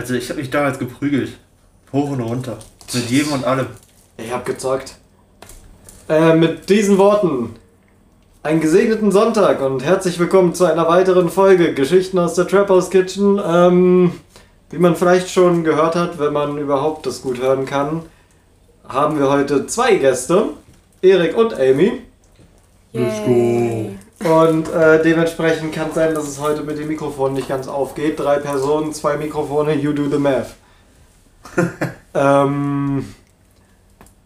Also ich habe mich damals geprügelt. Hoch und runter. Mit jedem und allem. Ich hab gezockt. Äh, mit diesen Worten. Einen gesegneten Sonntag und herzlich willkommen zu einer weiteren Folge Geschichten aus der Trap House Kitchen. Ähm, wie man vielleicht schon gehört hat, wenn man überhaupt das gut hören kann, haben wir heute zwei Gäste. Erik und Amy. Let's go. Und äh, dementsprechend kann es sein, dass es heute mit dem Mikrofon nicht ganz aufgeht. Drei Personen, zwei Mikrofone, you do the math. ähm,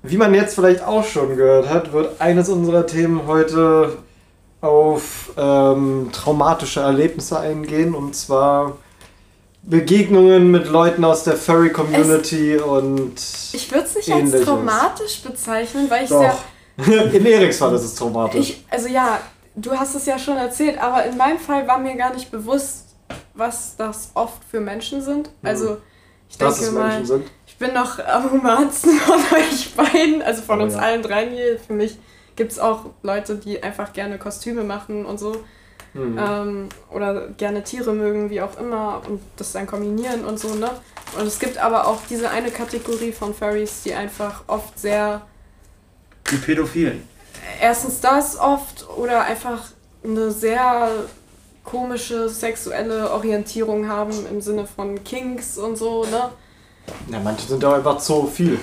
wie man jetzt vielleicht auch schon gehört hat, wird eines unserer Themen heute auf ähm, traumatische Erlebnisse eingehen. Und zwar Begegnungen mit Leuten aus der Furry Community und Ich würde es nicht Ähnliches. als traumatisch bezeichnen, weil ich Doch. sehr. In Eriks Fall ist es traumatisch. Ich, also ja, du hast es ja schon erzählt, aber in meinem Fall war mir gar nicht bewusst, was das oft für Menschen sind. Also ich dass denke mal, ich bin noch am humansten von euch beiden, also von Oh uns ja. allen dreien hier. Für mich gibt es auch Leute, die einfach gerne Kostüme machen und so. Hm. ähm, oder gerne Tiere mögen, wie auch immer, und das dann kombinieren und so, ne? Und es gibt aber auch diese eine Kategorie von Furries, die einfach oft sehr, Die Pädophilen. Erstens das oft oder einfach eine sehr komische sexuelle Orientierung haben im Sinne von Kinks und so, ne? Ja, manche sind auch einfach zu viel.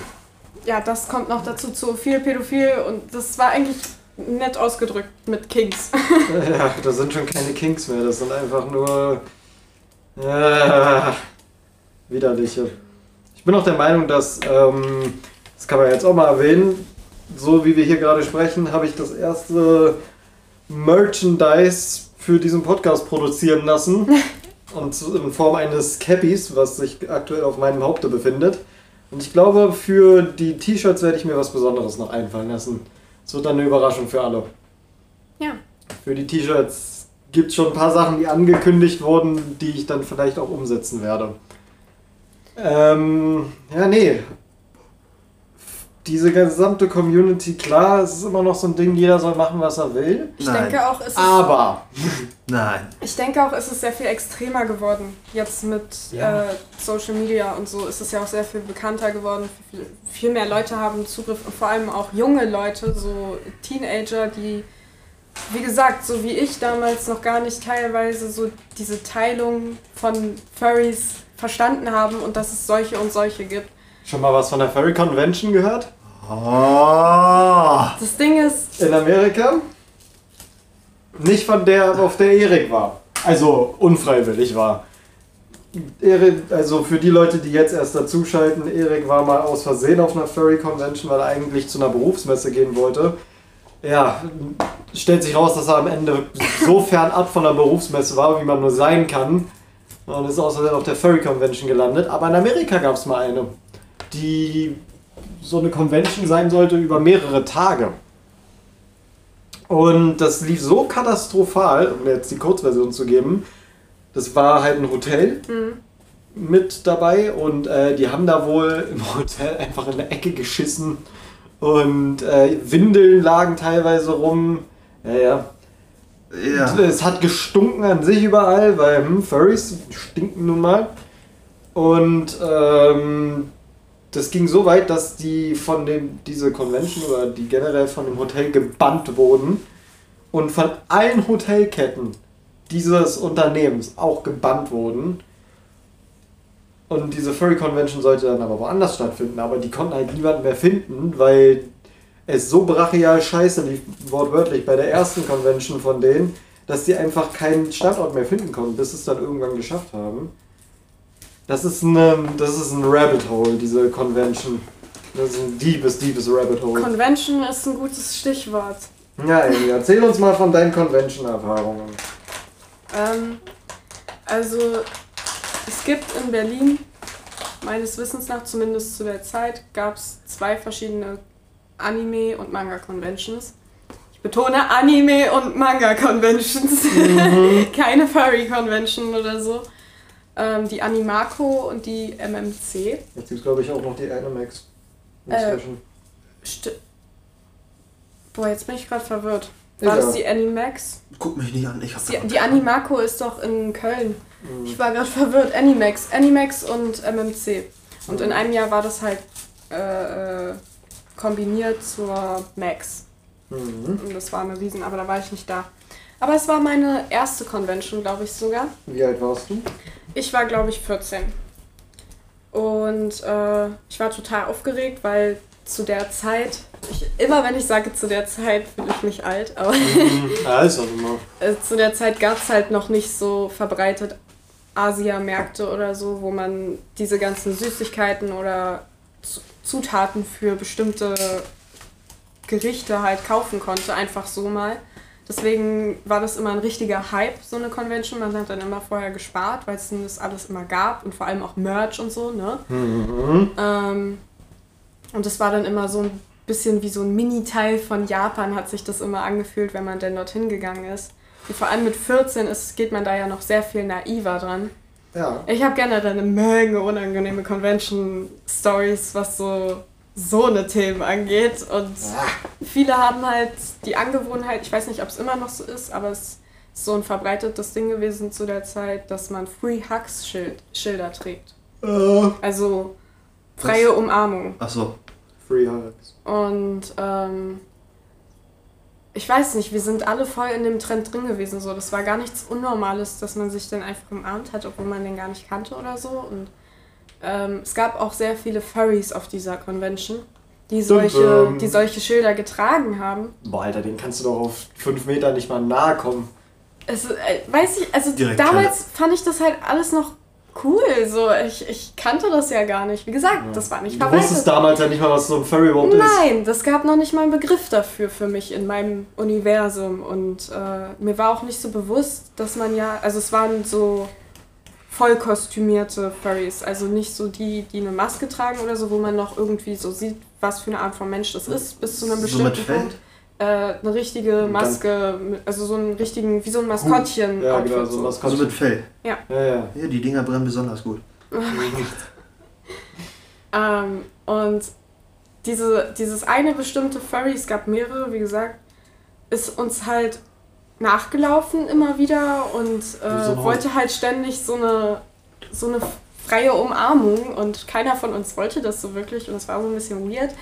Ja, das kommt noch dazu, zu viel Pädophil und das war eigentlich nett ausgedrückt mit Kinks. Ja, das sind schon keine Kings mehr, das sind einfach nur äh, widerliche. Ich bin auch der Meinung, dass, ähm, das kann man jetzt auch mal erwähnen, so wie wir hier gerade sprechen, habe ich das erste Merchandise für diesen Podcast produzieren lassen. Und in Form eines Cappies, was sich aktuell auf meinem Haupte befindet. Und ich glaube, für die T-Shirts werde ich mir was Besonderes noch einfallen lassen. Es wird dann eine Überraschung für alle. Ja. Für die T-Shirts gibt es schon ein paar Sachen, die angekündigt wurden, die ich dann vielleicht auch umsetzen werde. Ähm, ja, nee. Diese gesamte Community, klar, es ist immer noch so ein Ding, jeder soll machen, was er will. Ich Nein. denke auch, es ist Aber, Nein. Ich denke auch, es ist sehr viel extremer geworden. Jetzt mit Ja. äh, Social Media und so ist es ja auch sehr viel bekannter geworden. Viel, viel mehr Leute haben Zugriff und vor allem auch junge Leute, so Teenager, die, wie gesagt, so wie ich damals noch gar nicht teilweise so diese Teilung von Furries verstanden haben und dass es solche und solche gibt. Schon mal was von der Furry Convention gehört? Oh. Das Ding ist, In Amerika? Nicht von der, auf der Erik war. Also unfreiwillig war. Erik, also für die Leute, die jetzt erst dazuschalten, Erik war mal aus Versehen auf einer Furry Convention, weil er eigentlich zu einer Berufsmesse gehen wollte. Ja, stellt sich raus, dass er am Ende so fernab von der Berufsmesse war, wie man nur sein kann. Und ist aus Versehen auf der Furry Convention gelandet. Aber in Amerika gab es mal eine, die so eine Convention sein sollte über mehrere Tage. Und das lief so katastrophal, um jetzt die Kurzversion zu geben. Das war halt ein Hotel hm, mit dabei und äh, die haben da wohl im Hotel einfach in der Ecke geschissen und äh, Windeln lagen teilweise rum. Ja, ja. Ja. Es hat gestunken an sich überall, weil hm, Furries stinken nun mal. Und ähm, das ging so weit, dass die von dem, diese Convention oder die generell von dem Hotel gebannt wurden und von allen Hotelketten dieses Unternehmens auch gebannt wurden. Und diese Furry Convention sollte dann aber woanders stattfinden, aber die konnten halt niemanden mehr finden, weil es so brachial scheiße lief, wortwörtlich, bei der ersten Convention von denen, dass die einfach keinen Standort mehr finden konnten, bis sie es dann irgendwann geschafft haben. Das ist, eine, das ist ein Rabbit Hole, diese Convention. Das ist ein deepes, deepes Rabbit Hole. Convention ist ein gutes Stichwort. ja, Amy, erzähl uns mal von deinen Convention-Erfahrungen. Ähm, also, es gibt in Berlin, meines Wissens nach, zumindest zu der Zeit, gab es zwei verschiedene Anime- und Manga-Conventions. Ich betone Anime- und Manga-Conventions. Keine Furry-Convention oder so. Ähm, die Animako und die MMC. Jetzt gibt es, glaube ich, auch noch die Animax. Äh, Boah, jetzt bin ich gerade verwirrt. War das Egal. die Animax? Guck mich nicht an, ich hab Die, die Animaco ist doch in Köln. Mhm. Ich war gerade verwirrt. Animax. Animax und MMC. Und in einem Jahr war das halt äh, äh, kombiniert zur Max. Mhm. Und das war eine Riesen, aber da war ich nicht da. Aber es war meine erste Convention, glaube ich sogar. Wie alt warst du? Ich war, glaube ich, 14. Und äh, ich war total aufgeregt, weil zu der Zeit, ich, immer wenn ich sage zu der Zeit, fühle ich mich alt, aber ja, ist auch immer. äh, zu der Zeit gab es halt noch nicht so verbreitet Asia-Märkte oder so, wo man diese ganzen Süßigkeiten oder Zutaten für bestimmte Gerichte halt kaufen konnte, einfach so mal. Deswegen war das immer ein richtiger Hype, so eine Convention. Man hat dann immer vorher gespart, weil es das alles immer gab und vor allem auch Merch und so, ne? Mhm. Ähm, und das war dann immer so ein bisschen wie so ein Mini-Teil von Japan, hat sich das immer angefühlt, wenn man denn dorthin gegangen ist. Und vor allem mit 14 ist, geht man da ja noch sehr viel naiver dran. Ja. Ich habe generell eine Menge unangenehme Convention-Stories, was so so eine Themen angeht. Und viele haben halt die Angewohnheit, ich weiß nicht, ob es immer noch so ist, aber es ist so ein verbreitetes Ding gewesen zu der Zeit, dass man Free Hugs -Schild Schilder trägt. Äh, Also freie Umarmung. Achso. Free Hugs. Und ähm, ich weiß nicht, wir sind alle voll in dem Trend drin gewesen. So. Das war gar nichts Unnormales, dass man sich dann einfach umarmt hat, obwohl man den gar nicht kannte oder so. Und ähm, es gab auch sehr viele Furries auf dieser Convention, die solche, dum. die solche Schilder getragen haben. Boah, Alter, den kannst du doch auf 5 Meter nicht mal nahe kommen. Es, äh, weiß ich, also Direkt damals fand ich das halt alles noch cool. So, ich, ich kannte das ja gar nicht. Wie gesagt, das war nicht Du wusstest verbreitet. damals ja nicht mal, was so ein Furry überhaupt ist. Nein, das gab noch nicht mal einen Begriff dafür für mich in meinem Universum. Und äh, mir war auch nicht so bewusst, dass man ja, also es waren so voll kostümierte Furries, also nicht so die, die eine Maske tragen oder so, wo man noch irgendwie so sieht, was für eine Art von Mensch das ist, bis zu einem So bestimmten mit Fell? Punkt. Äh, eine richtige Maske, also so einen richtigen, wie so ein Maskottchen. Ja, genau, Outfit so ein Also Maskottchen. mit Fell. Ja, ja. Ja, die Dinger brennen besonders gut. Ähm, und diese, dieses eine bestimmte Furry, es gab mehrere, wie gesagt, ist uns halt nachgelaufen immer wieder und so äh, wollte halt ständig so eine, so eine freie Umarmung und keiner von uns wollte das so wirklich und es war so ein bisschen weird.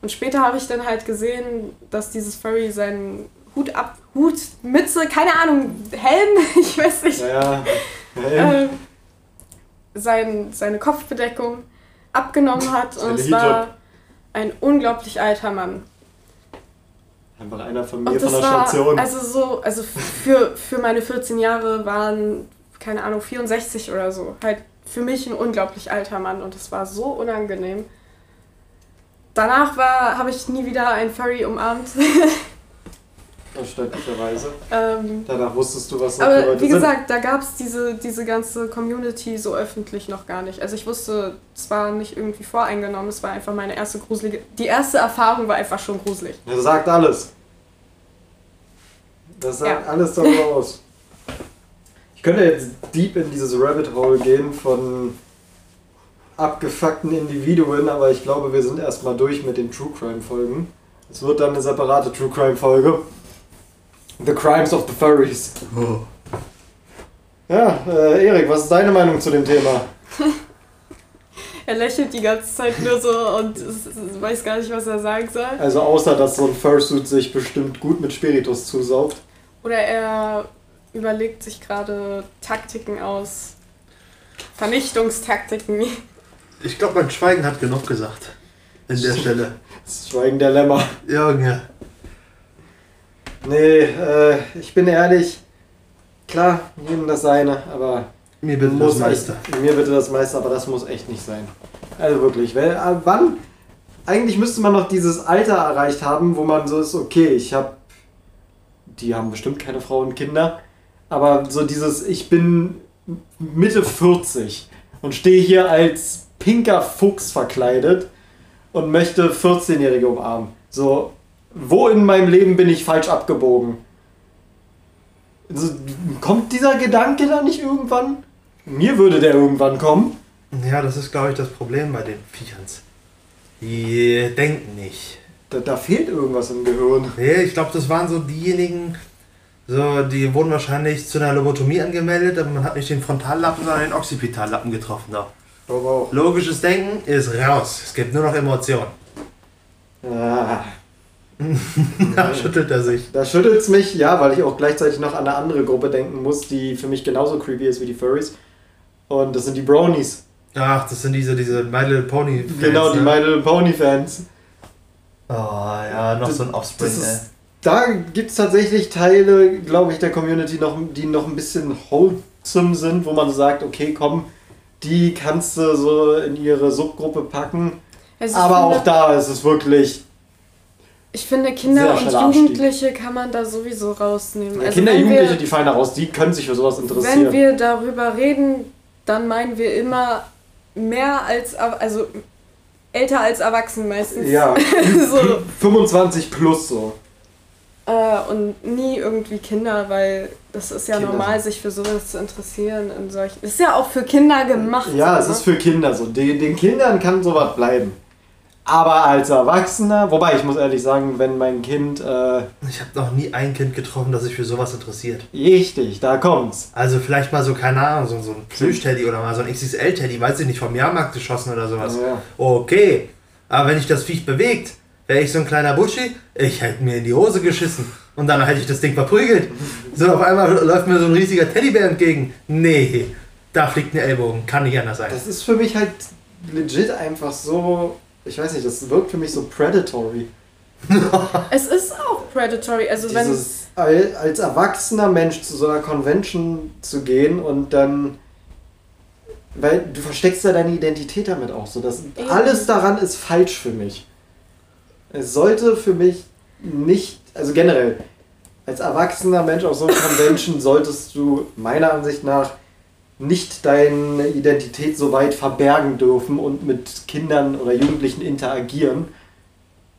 Und später habe ich dann halt gesehen, dass dieses Furry seinen Hut ab, Hut, Mütze, keine Ahnung, Helm, ich weiß nicht, Ja, ja. ähm, sein, seine Kopfbedeckung abgenommen hat und es war ein unglaublich alter Mann. Einfach einer von mir von der war, Station. also so, also für, für meine 14 Jahre waren, keine Ahnung, 64 oder so. Halt für mich ein unglaublich alter Mann und es war so unangenehm. Danach war, habe ich nie wieder ein Furry umarmt. Verständlicherweise. ähm, Danach wusstest du, was das Aber wie sind. gesagt, da gab es diese, diese ganze Community so öffentlich noch gar nicht. Also ich wusste, es war nicht irgendwie voreingenommen, es war einfach meine erste gruselige. Die erste Erfahrung war einfach schon gruselig. Das sagt alles. Das sagt Ja. alles darüber aus. Ich könnte jetzt deep in dieses Rabbit Hole gehen von abgefuckten Individuen, aber ich glaube, wir sind erstmal durch mit den True Crime Folgen. Es wird dann eine separate True Crime Folge. The Crimes of the Furries. Oh. Ja, äh, Erik, was ist deine Meinung zu dem Thema? Er lächelt die ganze Zeit nur so und weiß gar nicht, was er sagen soll. Also außer, dass so ein Fursuit sich bestimmt gut mit Spiritus zusaugt. Oder er überlegt sich gerade Taktiken aus. Vernichtungstaktiken. Ich glaube, mein Schweigen hat genug gesagt. An der Stelle. Das Schweigen der Lämmer. Junge. Nee, äh, ich bin ehrlich, klar, jedem das seine, aber Mir bitte das Meister. Echt, mir bitte das Meister, aber das muss echt nicht sein. Also wirklich, weil, äh, wann? Eigentlich müsste man noch dieses Alter erreicht haben, wo man so ist, okay, ich habe, die haben bestimmt keine Frau und Kinder, aber so dieses, ich bin Mitte 40 und stehe hier als pinker Fuchs verkleidet und möchte 14-Jährige umarmen. So, wo in meinem Leben bin ich falsch abgebogen? Also, kommt dieser Gedanke da nicht irgendwann? Mir würde der irgendwann kommen. Ja, das ist, glaube ich, das Problem bei den Viechern. Die denken nicht. da, da fehlt irgendwas im Gehirn. Nee, ich glaube, das waren so diejenigen, so, die wurden wahrscheinlich zu einer Lobotomie angemeldet, aber man hat nicht den Frontallappen, sondern den Occipitallappen getroffen. Da. Logisches Denken ist raus. Es gibt nur noch Emotionen. Ah, Da schüttelt er sich. da schüttelt es mich, ja, weil ich auch gleichzeitig noch an eine andere Gruppe denken muss, die für mich genauso creepy ist wie die Furries. Und das sind die Bronies. Ach, das sind diese, diese My Little Pony Fans, genau, die ne? My Little Pony Fans. Oh ja, noch Das- so ein Offspring, ist- ey. Da gibt es tatsächlich Teile, glaube ich, der Community, noch, die noch ein bisschen wholesome sind, wo man sagt, okay, komm, die kannst du so in ihre Subgruppe packen. Also Aber auch da ist es wirklich. Ich finde, Kinder und. Jugendliche kann man da sowieso rausnehmen. Also Kinder, Jugendliche, wir, die fallen da raus, die können sich für sowas interessieren. Wenn wir darüber reden, dann meinen wir immer mehr als, also älter als erwachsen meistens. ja, so, 25 plus so. äh, und nie irgendwie Kinder, weil das ist ja Kinder normal, sich für sowas zu interessieren. In solchen, ist ja auch für Kinder gemacht. Ja, es so, ist ne? für Kinder so. Den, den Kindern kann sowas bleiben. Aber als Erwachsener, wobei ich muss ehrlich sagen, wenn mein Kind, äh, Ich habe noch nie ein Kind getroffen, das sich für sowas interessiert. richtig, da kommt's. Also vielleicht mal so, keine Ahnung, so, so ein Plüsch-Teddy oder mal so ein XXL-Teddy, weiß ich nicht, vom Jahrmarkt geschossen oder sowas. Ja. Okay, aber wenn ich das Viech bewegt, wäre ich so ein kleiner Buschi, ich hätte mir in die Hose geschissen und dann hätte ich das Ding verprügelt. So auf einmal läuft mir so ein riesiger Teddybär entgegen. Nee, da fliegt ein Ellbogen, kann nicht anders sein. Das ist für mich halt legit einfach so, ich weiß nicht, das wirkt für mich so predatory. Es ist auch predatory. Also wenn Dieses, al- als erwachsener Mensch zu so einer Convention zu gehen und dann. Weil du versteckst ja deine Identität damit auch so. Das, Eben. alles daran ist falsch für mich. Es sollte für mich nicht, also generell, als erwachsener Mensch auf so einer Convention solltest du meiner Ansicht nach nicht deine Identität so weit verbergen dürfen und mit Kindern oder Jugendlichen interagieren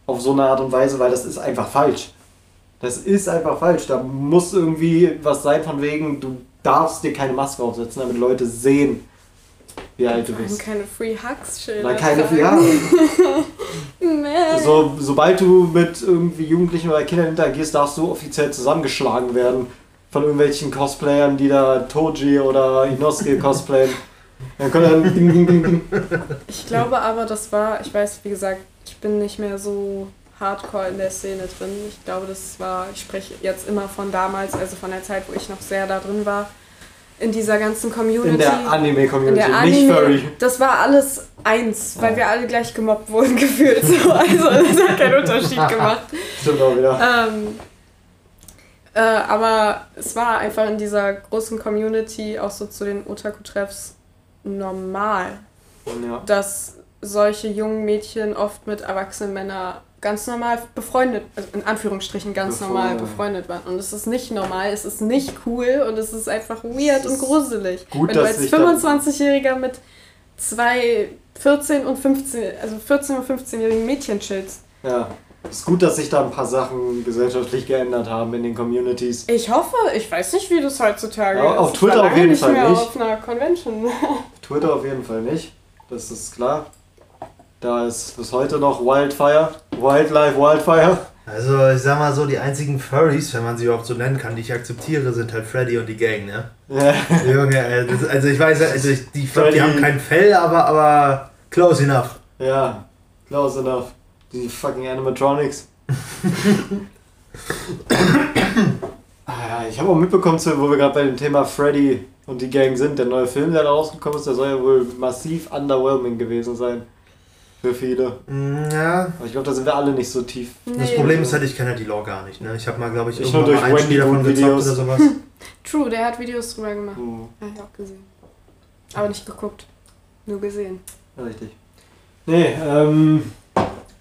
auf so eine Art und Weise, weil das ist einfach falsch. Das ist einfach falsch. Da muss irgendwie was sein von wegen, du darfst dir keine Maske aufsetzen, damit Leute sehen, wie alt du bist. keine Free Hugs Schilder. Keine, ja, Nee. so, sobald du mit irgendwie Jugendlichen oder Kindern interagierst, darfst du offiziell zusammengeschlagen werden von irgendwelchen Cosplayern, die da Toji oder Inosuke cosplayen. Dann können dann ding, ding, ding, ding. Ich glaube aber, das war, ich weiß, wie gesagt, ich bin nicht mehr so hardcore in der Szene drin. Ich glaube, das war, ich spreche jetzt immer von damals, also von der Zeit, wo ich noch sehr da drin war, in dieser ganzen Community. In der in Anime-Community, der nicht Anime, Furry. das war alles eins, weil wir alle gleich gemobbt wurden gefühlt. So. Also das hat keinen Unterschied gemacht. Stimmt auch wieder. Ähm, äh, aber es war einfach in dieser großen Community, auch so zu den Otaku-Treffs, normal, Ja. dass solche jungen Mädchen oft mit erwachsenen Männern ganz normal befreundet, also in Anführungsstrichen ganz normal Befreundet. befreundet waren. Und es ist nicht normal, es ist nicht cool und es ist einfach weird Es und ist gruselig. gut, Wenn du als sich da- 25-Jähriger mit zwei 14 und 15, also 14 und 15-jährigen Mädchen chillst. Ja. Es ist gut, dass sich da ein paar Sachen gesellschaftlich geändert haben in den Communities. Ich hoffe, ich weiß nicht, wie das heutzutage Ja, ist. auf Twitter auf jeden nicht Fall mehr nicht. auf einer Convention. Twitter auf jeden Fall nicht. Das ist klar. Da ist bis heute noch Wildfire. Wildlife Wildfire. Also ich sag mal so, die einzigen Furries, wenn man sie überhaupt so nennen kann, die ich akzeptiere, sind halt Freddy und die Gang, ne? Ja. Junge, ey, das, also ich weiß, also ich, die, ich glaub, die haben kein Fell, aber, aber close enough. ja. Close enough. Die fucking Animatronics. ah, ja, ich habe auch mitbekommen, zu- wo wir gerade bei dem Thema Freddy und die Gang sind. Der neue Film, der da rausgekommen ist, der soll ja wohl massiv underwhelming gewesen sein. Für viele. Mm, Ja, Aber ich glaube, da sind wir alle nicht so tief. das Nee. Problem ist halt, ich kenne ja die Lore gar nicht, ne? Ich habe mal, glaube ich, Ich irgendwann nur mal durch ein Spiel davon gezockt oder sowas. True, der hat Videos drüber gemacht. Hm, Hab ich auch gesehen. Aber nicht geguckt. Nur gesehen. richtig. Nee, ähm,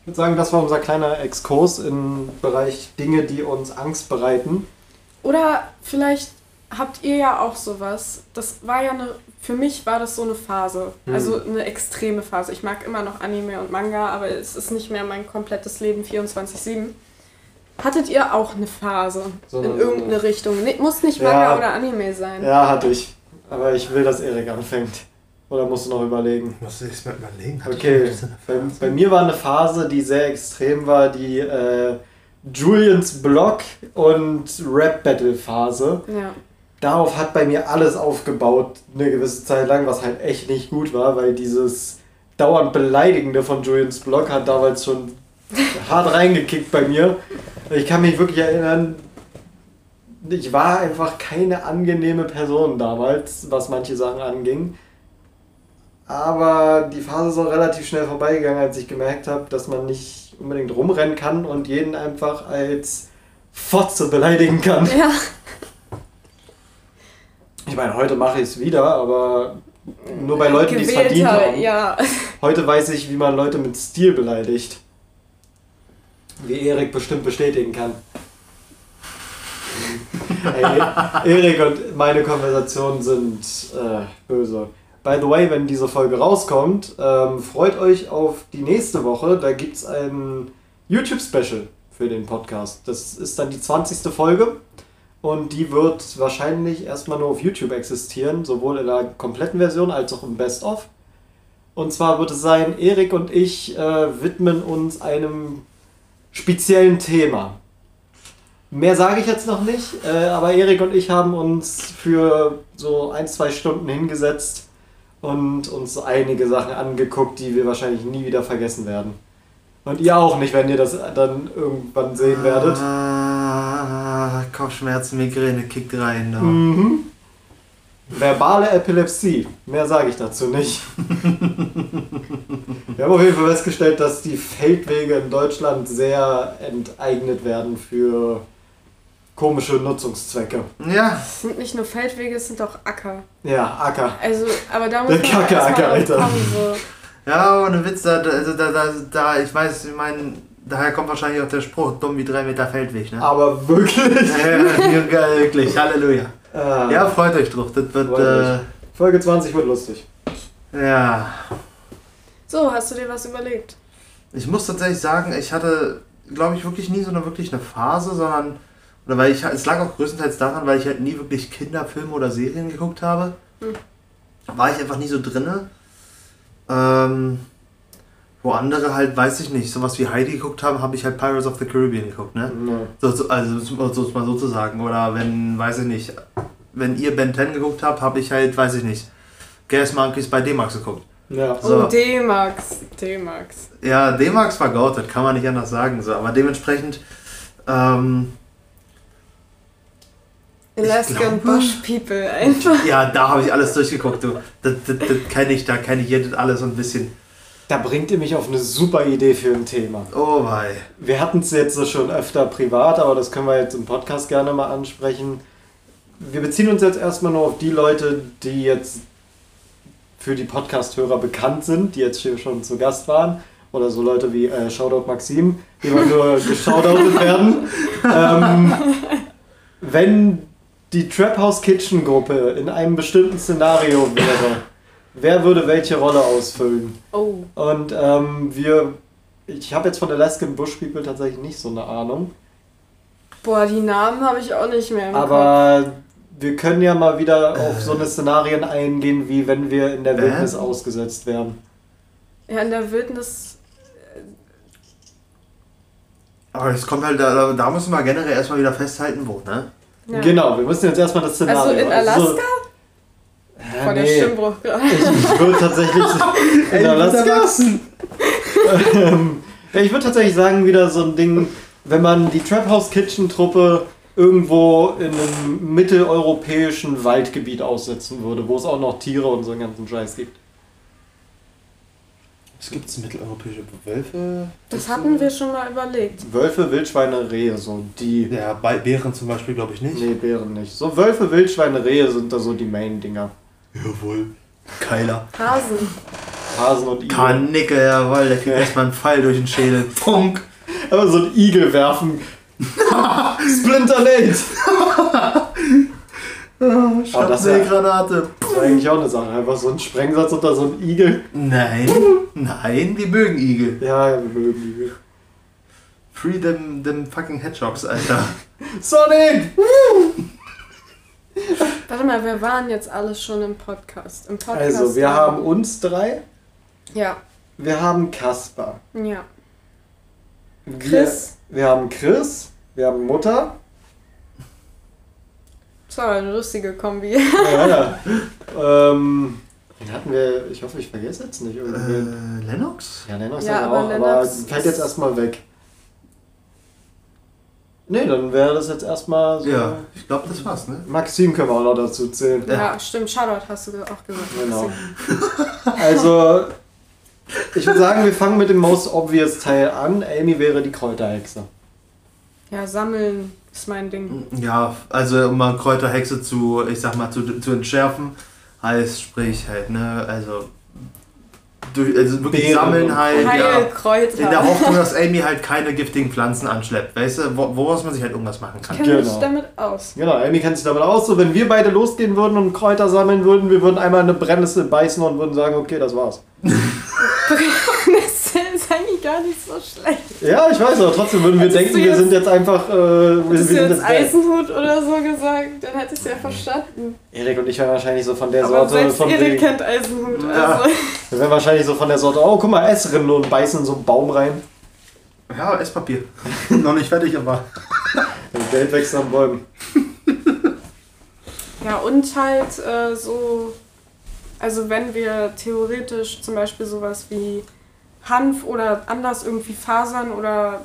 ich würde sagen, das war unser kleiner Exkurs im Bereich Dinge, die uns Angst bereiten. Oder vielleicht habt ihr ja auch sowas. Das war ja eine. Für mich war das so eine Phase. Hm. Also eine extreme Phase. Ich mag immer noch Anime und Manga, aber es ist nicht mehr mein komplettes Leben 24-7. Hattet ihr auch eine Phase So eine- in irgendeine Richtung? Nee, muss nicht Ja. Manga oder Anime sein. Ja, hatte ich. Aber ich will, dass Erik anfängt. Oder musst du noch überlegen? Muss ich mir überlegen. hatte ich Okay, bei, Phase? bei mir war eine Phase, die sehr extrem war, die äh, Julians Block und Rap-Battle-Phase. Ja. Darauf hat bei mir alles aufgebaut, eine gewisse Zeit lang, was halt echt nicht gut war, weil dieses dauernd Beleidigende von Julians Block hat damals schon hart reingekickt bei mir. Ich kann mich wirklich erinnern, ich war einfach keine angenehme Person damals, was manche Sachen anging. Aber die Phase ist auch relativ schnell vorbeigegangen, als ich gemerkt habe, dass man nicht unbedingt rumrennen kann und jeden einfach als Fotze beleidigen kann. Ja. Ich meine, heute mache ich es wieder, aber nur bei Leuten, die es verdient haben. Ja. Heute weiß ich, wie man Leute mit Stil beleidigt. Wie Erik bestimmt bestätigen kann. Ey, Erik und meine Konversationen sind äh, böse. By the way, wenn diese Folge rauskommt, ähm, freut euch auf die nächste Woche. Da gibt es ein YouTube-Special für den Podcast. Das ist dann die 20. Folge. Und die wird wahrscheinlich erstmal nur auf YouTube existieren, sowohl in der kompletten Version als auch im Best-of. Und zwar wird es sein, Erik und ich äh, widmen uns einem speziellen Thema. Mehr sage ich jetzt noch nicht, äh, aber Erik und ich haben uns für so ein, zwei Stunden hingesetzt und uns einige Sachen angeguckt, die wir wahrscheinlich nie wieder vergessen werden. Und ihr auch nicht, wenn ihr das dann irgendwann sehen werdet. Ah, Kopfschmerzen, Migräne kickt rein. Da. Mhm. Verbale Epilepsie. Mehr sage ich dazu nicht. Wir haben auf jeden Fall festgestellt, dass die Feldwege in Deutschland sehr enteignet werden für komische Nutzungszwecke. Ja, Es sind nicht nur Feldwege, es sind auch Acker. Ja, Acker. Also, aber da muss Der man Kacke, Acker, Alter. Pause. ja, ohne Witz, da, also da, da, da, ich weiß, ich meine, daher kommt wahrscheinlich auch der Spruch, dumm wie drei Meter Feldweg, ne? Aber wirklich. Ja, wirklich, Halleluja. Äh, Ja, freut euch drauf, das wird, äh, Folge 20 wird lustig. ja. So, hast du dir was überlegt? Ich muss tatsächlich sagen, ich hatte, glaube ich, wirklich nie so eine wirklich eine Phase, sondern, oder weil ich, es lag auch größtenteils daran, weil ich halt nie wirklich Kinderfilme oder Serien geguckt habe. Hm. War ich einfach nie so drinne. Ähm, wo andere halt, weiß ich nicht, sowas wie Heidi geguckt haben, habe ich halt Pirates of the Caribbean geguckt, ne? Ja. So, so, also, so, so mal so zu sagen. Oder wenn, weiß ich nicht, wenn ihr Ben 10 geguckt habt, habe ich halt, weiß ich nicht, Gas Monkeys bei D-Max geguckt. Ja. So. Oh, D-Max. D-Max. Ja, D-Max war Goat, das kann man nicht anders sagen. So. Aber dementsprechend, ähm, Alaskan Bush People einfach. ja, da habe ich alles durchgeguckt. Du. Das, das, das kenne ich, da kenne ich jedes alles so ein bisschen. Da bringt ihr mich auf eine super Idee für ein Thema. Oh wei. Wir hatten es jetzt so schon öfter privat, aber das können wir jetzt im Podcast gerne mal ansprechen. Wir beziehen uns jetzt erstmal nur auf die Leute, die jetzt für die Podcast-Hörer bekannt sind, die jetzt hier schon zu Gast waren. Oder so Leute wie äh, Shoutout Maxim, die mal nur geshoutoutet werden. Ähm, wenn die Trap House Kitchen Gruppe in einem bestimmten Szenario wäre, wer würde welche Rolle ausfüllen? Oh. Und ähm, wir, ich habe jetzt von Alaskan Bush People tatsächlich nicht so eine Ahnung. Boah, die Namen habe ich auch nicht mehr im Kopf. Aber wir können ja mal wieder auf so eine Szenarien eingehen, wie wenn wir in der Äh? Wildnis ausgesetzt wären. Ja, in der Wildnis. Aber es kommt halt, da, da müssen wir generell erstmal wieder festhalten, wo, ne? Ja. Genau, wir müssen jetzt erstmal das Szenario. Also in Alaska? ja, Voll der nee, Stimmbruch gerade. ich, ich würde tatsächlich in Alaska. ähm, ich würde tatsächlich sagen, wieder so ein Ding, wenn man die Trap House Kitchen Truppe irgendwo in einem mitteleuropäischen Waldgebiet aussetzen würde, wo es auch noch Tiere und so einen ganzen Scheiß gibt. Es gibt mitteleuropäische Wölfe. Das hatten wir schon mal überlegt. Wölfe, Wildschweine, Rehe, so die. Ja, bei Bären zum Beispiel glaube ich nicht. Nee, Bären nicht. So Wölfe, Wildschweine, Rehe sind da so die Main-Dinger. Jawohl. Keiler. Hasen. Hasen und Igel. Kanicke, jawohl, der kriegt erstmal einen Pfeil durch den Schädel. Punk. Aber so ein Igel werfen. Splinter Nate! Oh, das wär- Granate. Das war eigentlich auch eine Sache. Einfach so ein Sprengsatz unter so ein Igel. Nein, nein, wir mögen Igel. Ja, wir mögen Igel. Free them, them fucking Hedgehogs, Alter. Sonic! Warte mal, wer waren jetzt alles schon im Podcast? Im Podcast Also, wir haben uns drei. Ja, Wir haben Kasper. ja. Wir, Chris. wir haben Chris. Wir haben Mutter. Das war eine lustige Kombi. Ja, ja. ähm, wen hatten wir? Ich hoffe, ich vergesse jetzt nicht. Irgendwen. Äh, Lennox? ja, Lennox Ja, aber auch, Lennox aber fällt jetzt erstmal weg. Nee, dann wäre das jetzt erstmal so. Ja, ich glaube, das war's, ne? Maxim können wir auch noch dazu zählen. Ja, stimmt. Charlotte hast du auch gesagt. Genau. Also, ich würde sagen, wir fangen mit dem most obvious Teil an. Amy wäre die Kräuterhexe. Ja, sammeln ist mein Ding. Ja, also um mal Kräuterhexe zu, ich sag mal, zu, zu entschärfen, heißt, sprich halt, ne, also, durch, also wirklich Beeren sammeln und- halt, ja. Heilkräuter. In der Hoffnung, dass Amy halt keine giftigen Pflanzen anschleppt, weißt du, wo, woraus man sich halt irgendwas machen kann. Ich kenne mich Genau. damit aus. Genau, Amy kennt sich damit aus. So, wenn wir beide losgehen würden und Kräuter sammeln würden, wir würden einmal eine Brennnessel beißen und würden sagen, okay, das war's. Das ist eigentlich gar nicht so schlecht. Ja, ich weiß, aber trotzdem würden wir Hättest denken, du wir jetzt- sind jetzt einfach. Äh, wir, wir sind jetzt jetzt. Eisenhut oder so gesagt, dann hätte ich es ja verstanden. Erik und ich wären wahrscheinlich so von der Aber Sorte. selbst Von Erik wegen, kennt Eisenhut. Ja. Also. wir wären wahrscheinlich so von der Sorte, oh, guck mal, Essrinde und beißen in so einen Baum rein. Ja, Esspapier. Noch nicht fertig, aber. Und Geld wächst an Bäumen. Ja, und halt äh, so, also wenn wir theoretisch zum Beispiel sowas wie Hanf oder anders irgendwie Fasern oder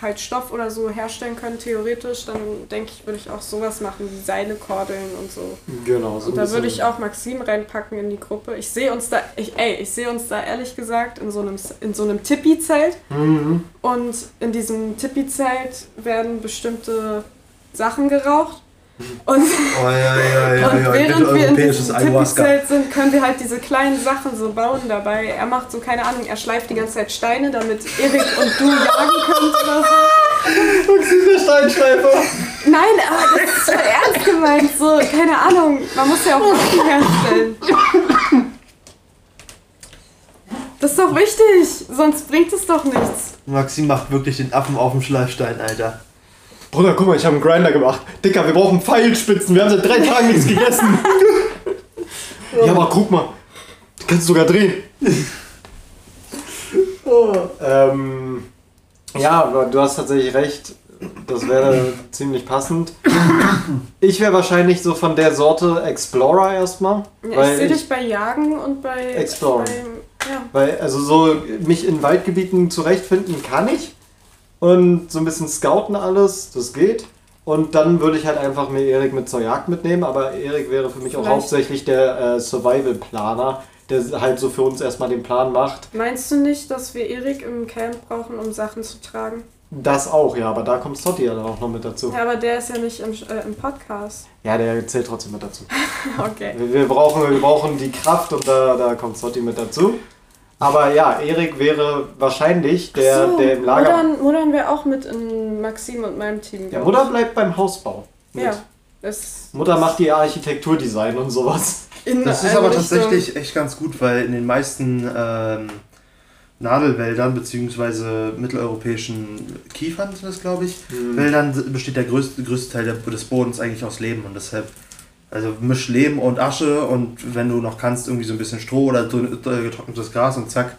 halt Stoff oder so herstellen können, theoretisch, dann denke ich, würde ich auch sowas machen, wie Seile kordeln und so. Genau, so Und da würde ich auch Maxim reinpacken in die Gruppe. Ich sehe uns da, ich, ey, ich sehe uns da ehrlich gesagt in so einem, in so einem Tippi-Zelt. Mhm. Und in diesem Tippi-Zelt werden bestimmte Sachen geraucht. Und, Oh ja, ja, ja, und während wir in diesem. Tippi-Zelt sind, können wir halt diese kleinen Sachen so bauen dabei. Er macht so, keine Ahnung, er schleift die ganze Zeit Steine, damit Erik und du jagen könnt oder so. Maxim, der Steinschleifer. Nein, aber das ist voll ernst gemeint. So, keine Ahnung, man muss ja auch Waffen herstellen. Das ist doch wichtig, sonst bringt es doch nichts. Maxim macht wirklich den Affen auf dem Schleifstein, Alter. Bruder, guck mal, ich habe einen Grinder gemacht. Dicker, wir brauchen Pfeilspitzen. Wir haben seit drei Tagen nichts gegessen. ja, aber guck mal. Du kannst sogar drehen. ähm, ja, aber du hast tatsächlich recht. Das wäre ziemlich passend. Ich wäre wahrscheinlich so von der Sorte Explorer erstmal. Ja, ich sehe ich- dich bei Jagen und bei. Exploren. Beim, ja. Weil, also so mich in Waldgebieten zurechtfinden kann ich. Und so ein bisschen scouten alles, das geht. Und dann würde ich halt einfach mir Erik mit zur Jagd mitnehmen. Aber Erik wäre für mich auch Vielleicht- hauptsächlich der äh, Survival-Planer, der halt so für uns erstmal den Plan macht. Meinst du nicht, dass wir Erik im Camp brauchen, um Sachen zu tragen? Das auch, ja, aber da kommt Sotti ja dann auch noch mit dazu. Ja, aber der ist ja nicht im, äh, im Podcast. Ja, der zählt trotzdem mit dazu. Okay. Wir, wir, brauchen, wir brauchen die Kraft und da, da kommt Sotti mit dazu. Aber ja, Erik wäre wahrscheinlich der, so, der im Lager. Modern, Modern wäre auch mit in Maxim und meinem Team. Ja, Mutter bleibt beim Hausbau. mit. Ja. Mutter macht die Architekturdesign und sowas. in Das ist aber Richtung- tatsächlich echt ganz gut, weil in den meisten ähm, Nadelwäldern beziehungsweise mitteleuropäischen Kiefern sind das, glaube ich, Wäldern besteht der größte, größte Teil der, des Bodens eigentlich aus Lehm und deshalb, also misch Lehm und Asche und wenn du noch kannst, irgendwie so ein bisschen Stroh oder getrocknetes Gras und zack.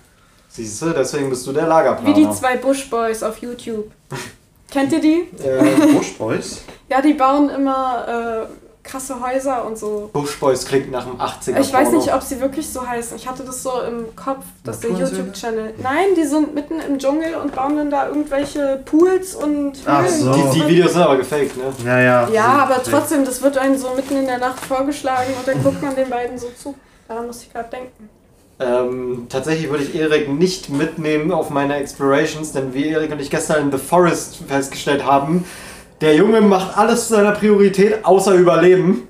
Siehst du, deswegen bist du der Lagerplaner. Wie die zwei Bush Boys auf YouTube. Kennt ihr die? Äh, Bush Boys? Ja, die bauen immer äh, krasse Häuser und so. Bush Boys klingt nach einem 80er Ich weiß nicht, ob sie wirklich so heißen. Ich hatte das so im Kopf, dass der? YouTube-Channel. Nein, die sind mitten im Dschungel und bauen dann da irgendwelche Pools und Ach Höhlen. so. Die, die Videos sind aber gefaked, ne? Ja, ja. Ja, aber fake. trotzdem, das wird einem so mitten in der Nacht vorgeschlagen und dann guckt man den beiden so zu. Daran muss ich gerade denken. Ähm, tatsächlich würde ich Erik nicht mitnehmen auf meine Explorations, denn wie Erik und ich gestern in The Forest festgestellt haben, der Junge macht alles zu seiner Priorität außer Überleben.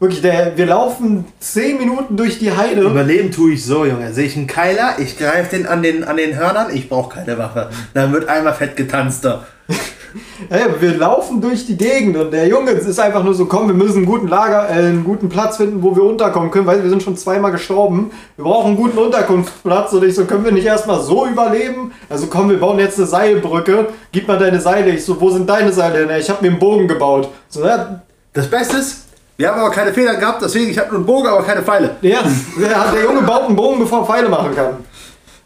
Wirklich, der, wir laufen 10 Minuten durch die Heide. Überleben tue ich so, Junge. Sehe ich einen Keiler, ich greife den an den, an den Hörnern, ich brauche keine Waffe. Dann wird einmal fett getanzt. Hey, wir laufen durch die Gegend und der Junge ist einfach nur so, komm, wir müssen einen guten Lager, äh, einen guten Platz finden, wo wir unterkommen können, weil wir sind schon zweimal gestorben. Wir brauchen einen guten Unterkunftsplatz und ich so, können wir nicht erstmal so überleben? Also komm, wir bauen jetzt eine Seilbrücke, gib mal deine Seile. Ich so, wo sind deine Seile? Ne, ich habe mir einen Bogen gebaut. So, ja, Das Beste ist, Wir haben aber keine Federn gehabt, deswegen ich habe nur einen Bogen, aber keine Pfeile. Ja, der Junge baut einen Bogen, bevor er Pfeile machen kann.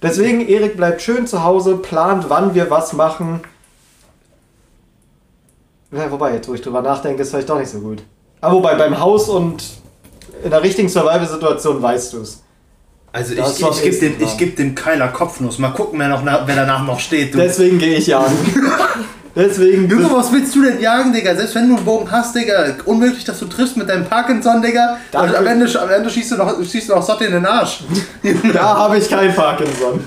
Deswegen, Erik bleibt schön zu Hause, plant, wann wir was machen. Ja, wobei, jetzt wo ich drüber nachdenke, ist vielleicht doch nicht so gut. Aber wobei, beim Haus und in der richtigen Survival-Situation weißt du es. Also Das ich, ich gebe dem, ich geb dem Keiler Kopfnuss. Mal gucken, wer, noch, wer danach noch steht. Du. Deswegen gehe ich jagen. Deswegen. Junge, was willst du denn jagen, Digga? Selbst wenn du einen Bogen hast, Digga, unmöglich, dass du triffst mit deinem Parkinson, Digga. Und am Ende, am Ende schießt du noch, schießt du noch Sotte in den Arsch. Da habe ich kein Parkinson.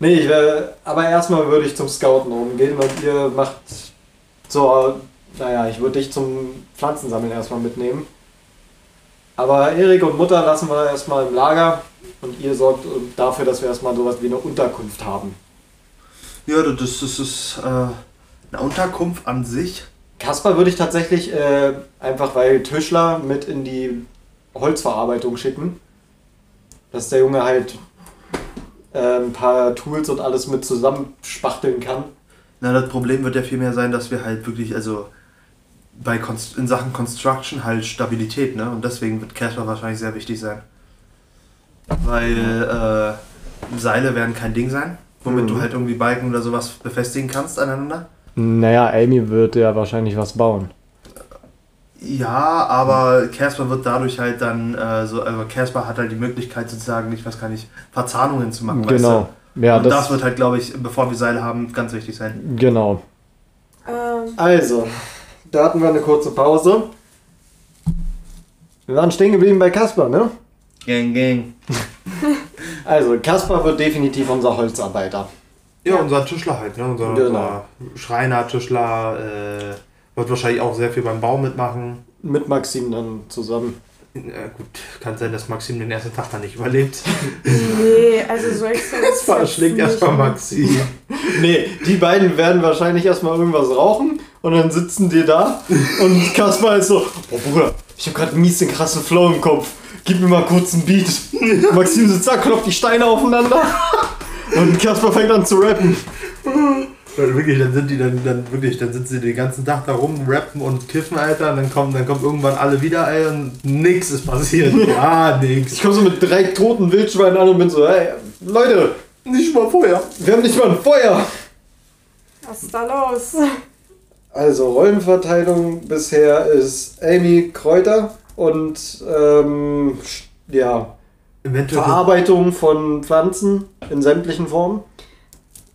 Nee, ich wär, aber erstmal würde ich zum Scouten rumgehen und ihr macht so, naja, ich würde dich zum Pflanzensammeln erstmal mitnehmen. Aber Erik und Mutter lassen wir erstmal im Lager und ihr sorgt dafür, dass wir erstmal sowas wie eine Unterkunft haben. Ja, das, das ist äh, eine Unterkunft an sich. Kasper würde ich tatsächlich äh, einfach, weil Tischler mit in die Holzverarbeitung schicken. Dass der Junge halt äh, ein paar Tools und alles mit zusammenspachteln kann. Na, das Problem wird ja vielmehr sein, dass wir halt wirklich, also bei Konst in Sachen Construction halt Stabilität, ne? Und deswegen wird Casper wahrscheinlich sehr wichtig sein. Weil äh, Seile werden kein Ding sein, womit Mhm. du halt irgendwie Balken oder sowas befestigen kannst aneinander. Naja, Amy wird ja wahrscheinlich was bauen. Ja, aber Casper wird dadurch halt dann, äh, so, also Casper hat halt die Möglichkeit sozusagen, ich weiß gar nicht, Verzahnungen zu machen. Genau. Weißt Ja, du? Und das, das, wird halt, glaube ich, bevor wir Seile haben, ganz wichtig sein. genau. Ähm, Also, da hatten wir eine kurze Pause. Wir waren stehen geblieben bei Kasper, ne? Gang, gang. Also, Kasper wird definitiv unser Holzarbeiter. Ja, unser Tischler halt, ne? Unser, Genau. unser Schreiner, Tischler, äh, wird wahrscheinlich auch sehr viel beim Bau mitmachen. Mit Maxim dann zusammen. Äh, gut, kann sein, dass Maxim den ersten Tag dann nicht überlebt. nee, also so extrem Verschlägt jetzt erstmal. Maxim. Nee, die beiden werden wahrscheinlich erstmal irgendwas rauchen und dann sitzen die da und Kaspar ist so, oh Bruder, ich habe gerade mies den krassen Flow im Kopf. Gib mir mal kurz einen Beat. Maxim sitzt da, klopft die Steine aufeinander und Kaspar fängt an zu rappen. Weil wirklich, dann sind die dann, dann wirklich, dann sitzen sie den ganzen Tag da rum, rappen und kiffen, Alter, und dann kommen, dann kommen irgendwann alle wieder, ey, und nix ist passiert. Ja, nix. Ich komme so mit drei toten Wildschweinen an und bin so, hey, Leute, Nicht mal vorher. wir haben nicht mal ein Feuer. Was ist da los? Also Rollenverteilung bisher ist Amy Kräuter und ähm, ja, Eventuell, Verarbeitung von Pflanzen in sämtlichen Formen.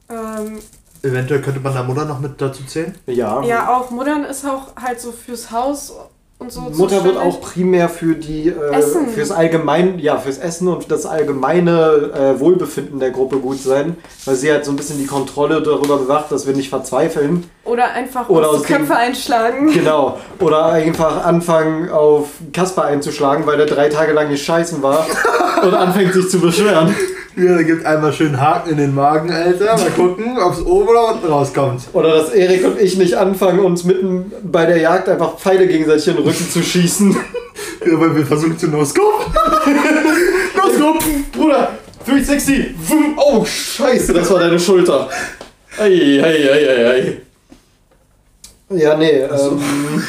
Ähm, eventuell könnte man da Mutter noch mit dazu zählen. Ja. ja, auch Muttern ist auch halt so fürs Haus und so. Mutter wird auch primär für die äh, Essen. fürs allgemein ja fürs Essen und das allgemeine äh, Wohlbefinden der Gruppe gut sein, weil sie halt so ein bisschen die Kontrolle darüber bewacht, dass wir nicht verzweifeln. Oder einfach Oder uns Köpfe einschlagen. Genau. Oder einfach anfangen auf Kasper einzuschlagen, weil der drei Tage lang nicht scheißen war und anfängt sich zu beschweren. Ja, da gibt einmal schön Haken in den Magen, Alter. Mal gucken, ob es oben oder unten rauskommt. Oder dass Erik und ich nicht anfangen, uns mitten bei der Jagd einfach Pfeile gegenseitig in den Rücken zu schießen. Ja, weil wir versuchen zu No-Scope. No-Scope! Bruder! 360! Wum. Oh, scheiße, das war deine Schulter. Ei, ei, ei, ei, ei. Ja, nee, ähm.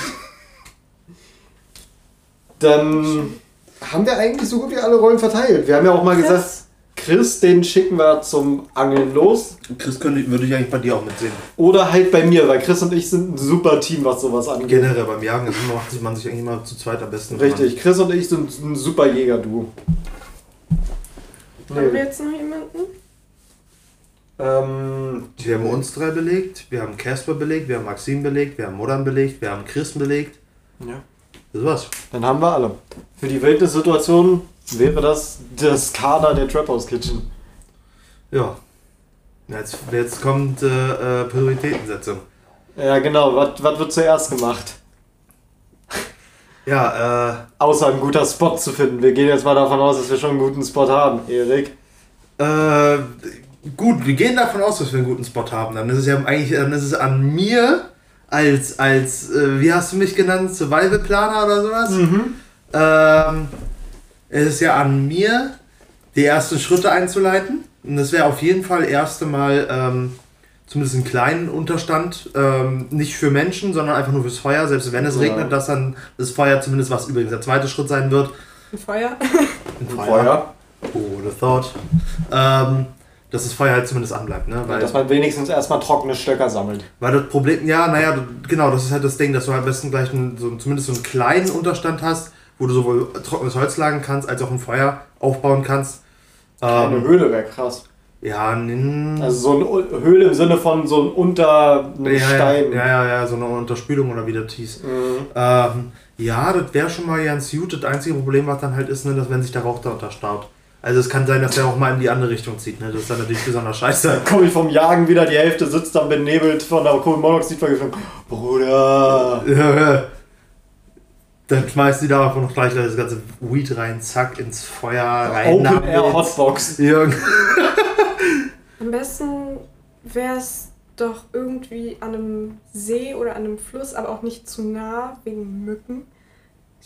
Dann haben wir eigentlich so gut wie alle Rollen verteilt. Wir haben ja auch mal gesagt, Chris, den schicken wir zum Angeln los. Chris könnte, würde ich eigentlich bei dir auch mitsehen. Oder halt bei mir, weil Chris und ich sind ein super Team, was sowas angeht. Generell beim Jagen ist, macht sich man sich eigentlich immer zu zweit am besten. Richtig, Chris und ich sind ein super Jäger-Duo. Haben wir Nee. jetzt noch jemanden? Ähm, Wir haben uns drei belegt, wir haben Casper belegt, wir haben Maxim belegt, wir haben Modern belegt, wir haben Chris belegt. ja. Das war's. Dann haben wir alle. Für die Wildnis-Situation wäre das das Kader der Trap House Kitchen. Ja. Jetzt, jetzt kommt äh, äh, Prioritätensetzung. Ja, genau. Was wird zuerst gemacht? Ja, äh, Außer ein guter Spot zu finden. Wir gehen jetzt mal davon aus, dass wir schon einen guten Spot haben, Erik. Äh, gut, wir gehen davon aus, dass wir einen guten Spot haben. Dann ist es ja eigentlich, dann ist es an mir als, als, äh, wie hast du mich genannt, Survival Planer oder sowas? Ähm, es ist ja an mir, die ersten Schritte einzuleiten. Und das wäre auf jeden Fall erst einmal ähm, zumindest einen kleinen Unterstand, ähm, nicht für Menschen, sondern einfach nur fürs Feuer, selbst wenn es Ja. regnet, dass dann das Feuer zumindest, was übrigens der zweite Schritt sein wird, Ein Feuer. ein Feuer. Who would have thought, ähm, dass das Feuer halt zumindest anbleibt, ne? Weil, Dass man wenigstens erstmal trockene Stöcker sammelt. weil das Problem, ja, naja, genau, das ist halt das Ding, dass du halt am besten gleich einen, so, zumindest so einen kleinen Unterstand hast, wo du sowohl trockenes Holz lagern kannst, als auch ein Feuer aufbauen kannst. Eine Ähm, Höhle wäre krass. ja, nin- Also so eine Höhle im Sinne von so ein unter ja, Stein. Ja, ja, ja, so eine Unterspülung oder wie das hieß. Mhm. Ähm, ja, das wäre schon mal ganz gut. Das einzige Problem, was dann halt ist, ne, dass wenn sich der Rauch darunter staut. Also es kann sein, dass der auch mal in die andere Richtung zieht. Ne? Das ist dann natürlich besonders scheiße. Komme ich vom Jagen wieder, die Hälfte sitzt dann benebelt von der Kohlenmonoxidvergiftung. Bruder! Ja, dann schmeißt die da einfach noch gleich das ganze Weed rein, zack, ins Feuer rein. Open Air Hotbox. Irgend Am besten wäre es doch irgendwie an einem See oder an einem Fluss, aber auch nicht zu nah wegen Mücken.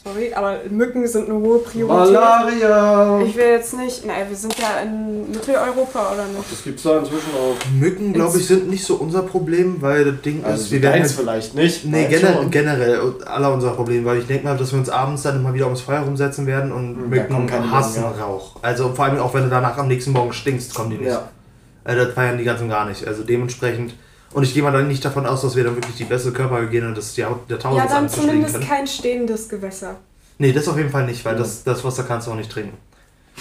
Sorry, aber Mücken sind eine hohe Priorität. Malaria! Ich will jetzt nicht. Nein, wir sind ja in Mitteleuropa oder nicht? Das gibt's da inzwischen auch. Mücken, glaube ich, sind nicht so unser Problem, weil das Ding Also ist, wir werden deins halt vielleicht nicht. Nee, generell, generell aller unser Problem, weil ich denke mal, dass wir uns abends dann immer wieder ums Feuer rumsetzen werden und Hm, da kommen Mücken keine hassen Mücken, Rauch. Also vor allem auch wenn du danach am nächsten Morgen stinkst, kommen die nicht. Ja. Also das feiern die ganz und gar nicht. Also dementsprechend. Und ich gehe mal dann nicht davon aus, dass wir dann wirklich die beste Körperhygiene und das die Haut der Ja, dann zumindest können. kein stehendes Gewässer. Nee, das auf jeden Fall nicht, weil das, das Wasser kannst du auch nicht trinken.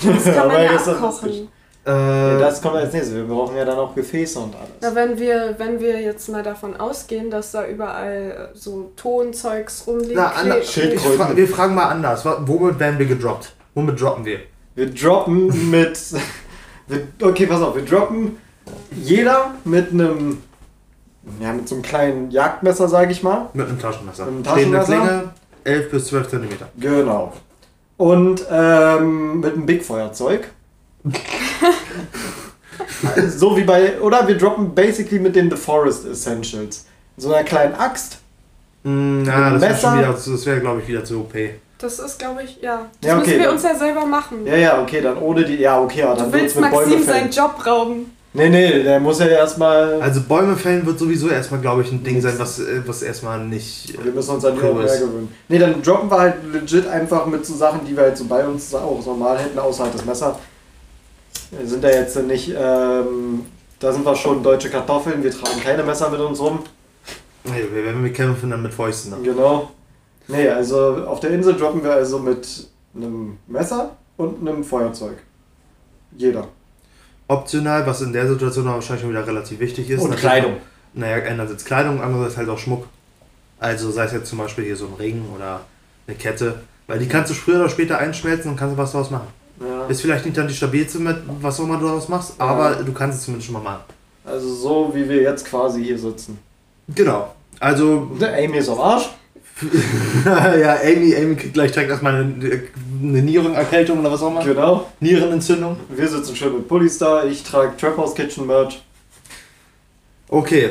Das kann man ja abkochen. Äh, Ja, das kommt als nächstes. Wir brauchen ja dann auch Gefäße und alles. Na, wenn wir, wenn wir jetzt mal davon ausgehen, dass da überall äh, so Tonzeugs rumliegt. na, Anna, fra wir fragen mal anders. Womit werden wir gedroppt? Womit droppen wir? Wir droppen mit. wir, okay, pass auf, wir droppen jeder mit einem. Ja, mit so einem kleinen Jagdmesser, sage ich mal. Mit einem Taschenmesser. Mit einem Stehende Taschenmesser? Klinge, 11 bis 12 Zentimeter. Genau. Und ähm, mit einem Big-Feuerzeug. so wie bei. Oder wir droppen basically mit den The Forest Essentials. So einer kleinen Axt. Mm, ja, das wäre Messer? wieder, das wäre glaube ich wieder zu OP. Das ist, glaube ich, ja. Das Ja, okay, müssen wir dann- uns ja selber machen. Ja, ja, okay, dann ohne die. Ja, okay, aber dann du willst Maxim seinen Job rauben. Nee, nee, der muss ja erstmal. Also Bäume fällen wird sowieso erstmal, glaube ich, ein Ding sein, was, äh, was erstmal nicht. äh, Wir müssen uns an die cool mehr gewöhnen. Nee, dann droppen wir halt legit einfach mit so Sachen, die wir halt so bei uns auch normal hätten, außer halt das Messer. Wir sind da jetzt nicht, ähm, da sind wir schon deutsche Kartoffeln, wir tragen keine Messer mit uns rum. Nee, wir werden wir kämpfen dann mit Fäusten. Dann. Genau. Nee, also auf der Insel droppen wir also mit einem Messer und einem Feuerzeug. Jeder. Optional, was in der Situation aber wahrscheinlich schon wieder relativ wichtig ist. Und natürlich- Kleidung. Naja, einerseits Kleidung, andererseits halt auch Schmuck. Also sei es jetzt zum Beispiel hier so ein Ring oder eine Kette. Weil die kannst du früher oder später einschmelzen und kannst was daraus machen. Ja. Ist vielleicht nicht dann die stabilste mit was auch immer du daraus machst, Ja. aber du kannst es zumindest schon mal machen. Also so wie wir jetzt quasi hier sitzen. Genau. Also, Der Amy ist am Arsch. Ja, Amy, Amy kriegt gleich direkt erstmal eine, eine Nierenerkältung oder was auch immer. Genau. Nierenentzündung. Wir sitzen schön mit Pullis da, ich trage Trap House Kitchen Merch. Okay,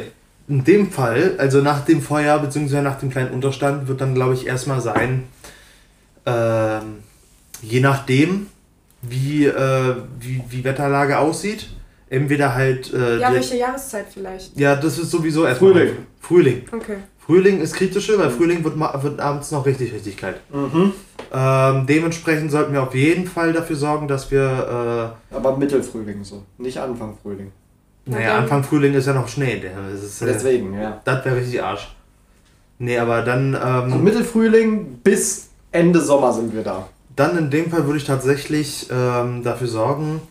in dem Fall, also nach dem Feuer bzw. nach dem kleinen Unterstand, wird dann, glaube ich, erstmal sein, ähm, je nachdem, wie, äh, wie, wie Wetterlage aussieht, entweder halt. Äh, Ja, die- welche Jahreszeit vielleicht? ja, das ist sowieso erstmal. Frühling. Frühling. Okay. Frühling ist kritische, weil Frühling wird, wird abends noch richtig, richtig kalt. Mhm. Ähm, dementsprechend sollten wir auf jeden Fall dafür sorgen, dass wir. Aber Mittelfrühling so, nicht Anfang Frühling. Äh, Na naja, Anfang Frühling ist ja noch Schnee. ist, äh, Deswegen, ja. das wäre richtig Arsch. Nee, aber dann. Ähm, Von Mittelfrühling bis Ende Sommer sind wir da. Dann in dem Fall würde ich tatsächlich ähm, dafür sorgen,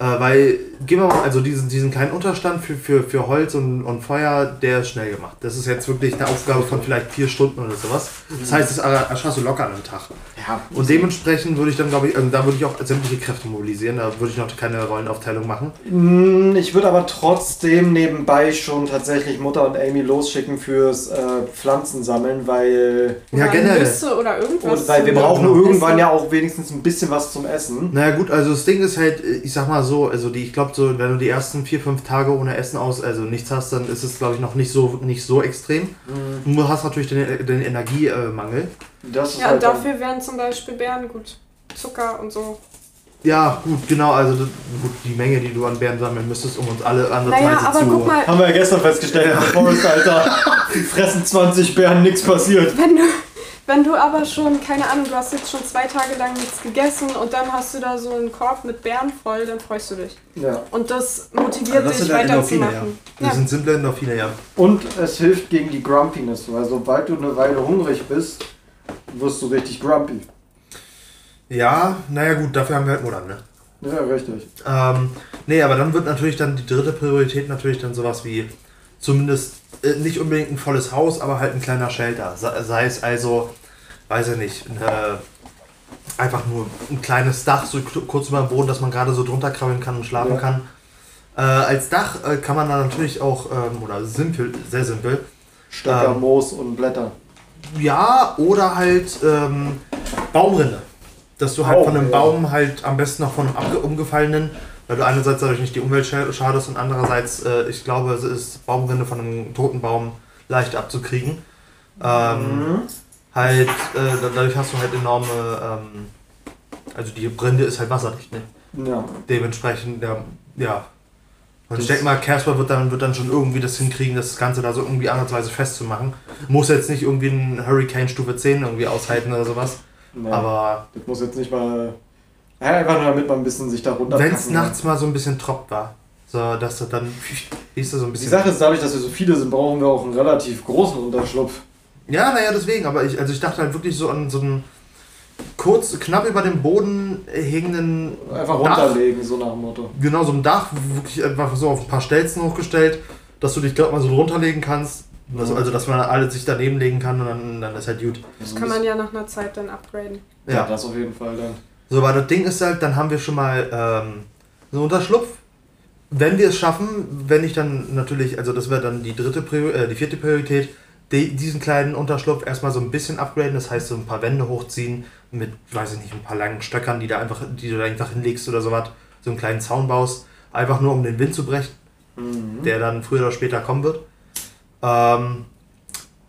äh, weil, gehen wir mal, also diesen, diesen kleinen Unterstand für, für, für Holz und, und Feuer, der ist schnell gemacht. Das ist jetzt wirklich eine Aufgabe von vielleicht vier Stunden oder sowas. Das heißt, das erschaffst du locker an einem Tag. Ja. Und dementsprechend würde ich dann, glaube ich, ähm, da würde ich auch sämtliche Kräfte mobilisieren, da würde ich noch keine Rollenaufteilung machen. Mm, Ich würde aber trotzdem nebenbei schon tatsächlich Mutter und Amy losschicken fürs äh, Pflanzen sammeln, weil, Ja, Oder generell. Nüsse oder irgendwas. und weil wir brauchen genau. irgendwann Essen. ja auch wenigstens ein bisschen was zum Essen. Naja gut, also das Ding ist halt, ich sag mal so, also die, ich glaube so, wenn du die ersten vier, fünf Tage ohne Essen aus, also nichts hast, dann ist es glaube ich noch nicht so nicht so extrem. Du hast natürlich den, den Energiemangel. Das ist Ja, halt und dafür wären zum Beispiel Beeren gut. Zucker und so. Ja, gut, genau, also das, gut, die Menge, die du an Bären sammeln müsstest, um uns alle ansatzweise Naja, aber zu... guck mal, Haben wir ja gestern festgestellt. Forest, Alter. Die fressen 20 Bären, nichts passiert. wenn du, wenn du aber schon, keine Ahnung, du hast jetzt schon zwei Tage lang nichts gegessen und dann hast du da so einen Korb mit Beeren voll, dann freust du dich. Ja. Und das motiviert Also das dich sind halt Endorphine, ja. weiterzumachen. Das Ja. sind simple Endorphine, ja. Und es hilft gegen die Grumpiness, weil sobald du eine Weile hungrig bist, wirst du richtig grumpy. Ja, naja gut, dafür haben wir halt Muttern, ne? Ja, richtig. Ähm, nee, aber dann wird natürlich dann die dritte Priorität natürlich dann sowas wie zumindest äh, nicht unbedingt ein volles Haus, aber halt ein kleiner Shelter. Sei es also, weiß ich nicht, eine, einfach nur ein kleines Dach, so kurz über dem Boden, dass man gerade so drunter krabbeln kann und schlafen Ja. kann. Äh, als Dach äh, kann man dann natürlich auch, ähm, oder simpel, sehr simpel, Stöcker, Ähm. Moos und Blätter. ja, oder halt ähm, Baumrinde. Dass du halt Oh, von einem ja. Baum halt am besten noch von einem umgefallenen, weil du einerseits dadurch nicht die Umwelt scha- schadest und andererseits, äh, ich glaube, es ist Baumrinde von einem toten Baum leicht abzukriegen. Ähm, Mhm. Halt, äh, da- dadurch hast du halt enorme, ähm, also die Rinde ist halt wasserdicht, ne? Ja. Dementsprechend, ja, ja. Und ich denke mal, Casper wird dann, wird dann schon irgendwie das hinkriegen, das Ganze da so irgendwie andersweise festzumachen. Muss jetzt nicht irgendwie ein Hurricane Stufe 10 irgendwie aushalten oder sowas. ja. Aber das muss jetzt nicht mal. Ja, einfach nur damit man ein bisschen sich da runter. wenn es nachts mal so ein bisschen tropft war, so dass das dann, hieß das so ein Die bisschen. Sache ist, dadurch, dass wir so viele sind, brauchen wir auch einen relativ großen Unterschlupf. Ja, naja, deswegen, aber ich, also ich dachte halt wirklich so an so einen kurz, knapp über dem Boden hängenden Einfach Dach. runterlegen, so nach dem Motto. Genau, so ein Dach, wirklich einfach so auf ein paar Stelzen hochgestellt, dass du dich gerade mal so runterlegen kannst. Also, also, dass man alle sich daneben legen kann und dann, dann ist halt gut. Das kann man ja nach einer Zeit dann upgraden. Ja, Ja. das auf jeden Fall dann. So, aber das Ding ist halt, dann haben wir schon mal ähm, so einen Unterschlupf. Wenn wir es schaffen, wenn ich dann natürlich, also das wäre dann die dritte Prior äh, die vierte Priorität, die, diesen kleinen Unterschlupf erstmal so ein bisschen upgraden, das heißt so ein paar Wände hochziehen mit, weiß ich nicht, ein paar langen Stöckern, die da einfach, die du da einfach hinlegst oder sowas, so einen kleinen Zaun baust, einfach nur um den Wind zu brechen. Mhm. der dann früher oder später kommen wird. Ähm,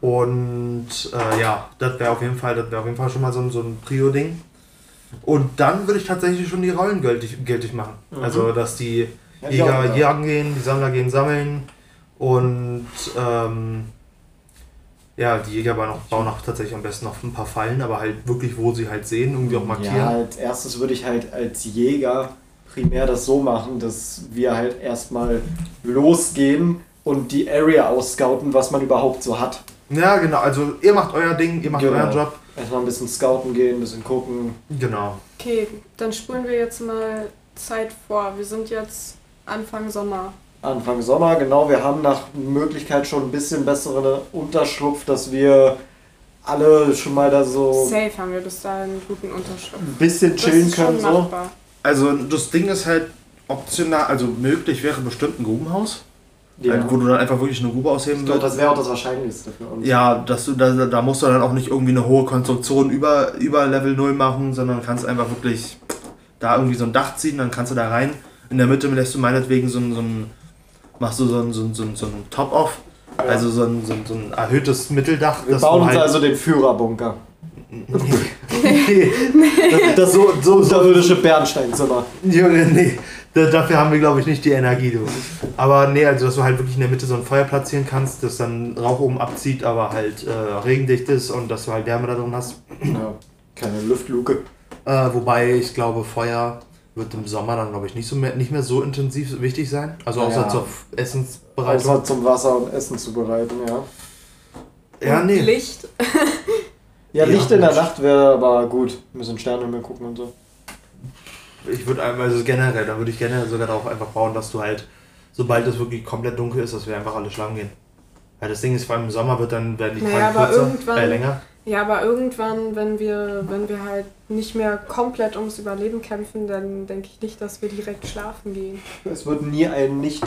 und äh, ja, das wäre auf jeden Fall, das wäre auf jeden Fall schon mal so, ein- so ein Prio-Ding. Und dann würde ich tatsächlich schon die Rollen geltig, geltig machen. Mhm. Also, dass die Jäger ja. jagen gehen, die Sammler gehen sammeln und ähm, ja, die Jäger bauen auch, bauen auch tatsächlich am besten noch ein paar Fallen, aber halt wirklich, wo sie halt sehen, irgendwie auch markieren. Ja, als erstes würde ich halt als Jäger primär das so machen, dass wir halt erstmal losgehen und die Area ausscouten, was man überhaupt so hat. Ja, genau. Also ihr macht euer Ding, ihr macht Genau. euren Job. Erstmal ein bisschen scouten gehen, ein bisschen gucken. Genau. Okay, dann spulen wir jetzt mal Zeit vor. Wir sind jetzt Anfang Sommer. Anfang Sommer, genau, wir haben nach Möglichkeit schon ein bisschen besseren Unterschlupf, dass wir alle schon mal da so Safe haben wir bis dahin einen guten Unterschrift. ein bisschen Das chillen können. So. machbar. Also das Ding ist halt optional, also möglich wäre bestimmt ein Grubenhaus, Ja. halt, wo du dann einfach wirklich eine Grube Ich ausheben glaube, das würdest. wäre auch das Wahrscheinlichste für uns. Ja, dass du da, da musst du dann auch nicht irgendwie eine hohe Konstruktion über, über Level 0 machen, sondern kannst einfach wirklich da irgendwie so ein Dach ziehen, dann kannst du da rein. In der Mitte lässt du meinetwegen so ein, so ein machst du so ein, so ein, so ein, so ein Top-Off, Ja. also so ein, so, ein, so ein erhöhtes Mitteldach. wir bauen uns halt- also den Führerbunker. nee, Das, das so, so unterirdische Bernsteinzimmer. Junge, nee. Da, dafür haben wir, glaube ich, nicht die Energie, du. Aber nee, also dass du halt wirklich in der Mitte so ein Feuer platzieren kannst, das dann Rauch oben abzieht, aber halt äh, regendicht ist und dass du halt Wärme da drin hast. Ja, keine Lüftluke. Äh, wobei ich glaube, Feuer wird im Sommer dann, glaube ich, nicht, so mehr, nicht mehr so intensiv wichtig sein. Also außer Ja. zur Essensbereitung. Außer zum Wasser und Essen zubereiten, ja. ja, Und nee. Licht. Ja, Ja, Licht in der. Nacht wäre aber gut. Ein bisschen Sternenhimmel gucken und so. Ich würde einmal, also generell, da würde ich generell sogar darauf einfach bauen, dass du halt, sobald es wirklich komplett dunkel ist, dass wir einfach alle schlafen gehen. Weil das Ding ist, vor allem im Sommer wird dann, werden die Naja, Tage aber kürzer, irgendwann- äh, länger. Ja, aber irgendwann, wenn wir, wenn wir halt nicht mehr komplett ums Überleben kämpfen, dann denke ich nicht, dass wir direkt schlafen gehen. Es wird nie ein nicht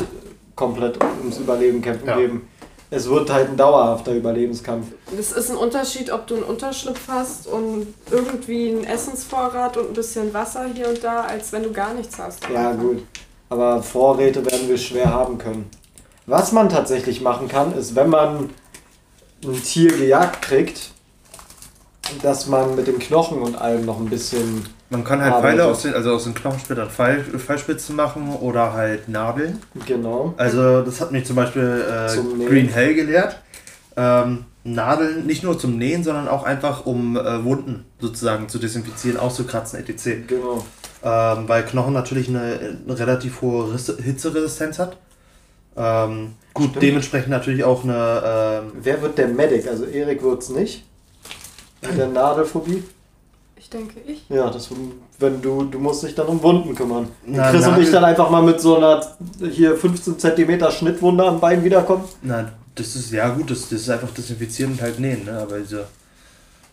komplett ums Überleben kämpfen Ja. geben. Es wird halt ein dauerhafter Überlebenskampf. Das ist ein Unterschied, ob du einen Unterschlupf hast und irgendwie einen Essensvorrat und ein bisschen Wasser hier und da, als wenn du gar nichts hast. Ja, gut. Aber Vorräte werden wir schwer haben können. Was man tatsächlich machen kann, ist, wenn man ein Tier gejagt kriegt, dass man mit dem Knochen und allem noch ein bisschen Man kann halt. Pfeile aus den, also aus den Knochensplittern Pfeil, Pfeilspitzen machen oder halt Nadeln. Genau. Also das hat mich zum Beispiel Zum äh, Nähen. Green Hell gelehrt. Ähm, Nadeln nicht nur zum Nähen, sondern auch einfach um äh, Wunden sozusagen zu desinfizieren, auszukratzen, etc. Genau. Ähm, weil Knochen natürlich eine, eine relativ hohe Risse- Hitzeresistenz hat. Ähm, gut, Stimmt. dementsprechend natürlich auch eine. Ähm, Wer wird der Medic? Also Erik wird's nicht. Mit der Nadelphobie. Ich denke ich. Ja, das wenn du du musst dich dann um Wunden kümmern. Wenn Na, Chris und Nadel- ich dann einfach mal mit so einer hier 15 cm Schnittwunde am Bein wiederkommen. na, das ist ja gut, das, das ist einfach desinfizieren und halt nähen, ne? Aber diese.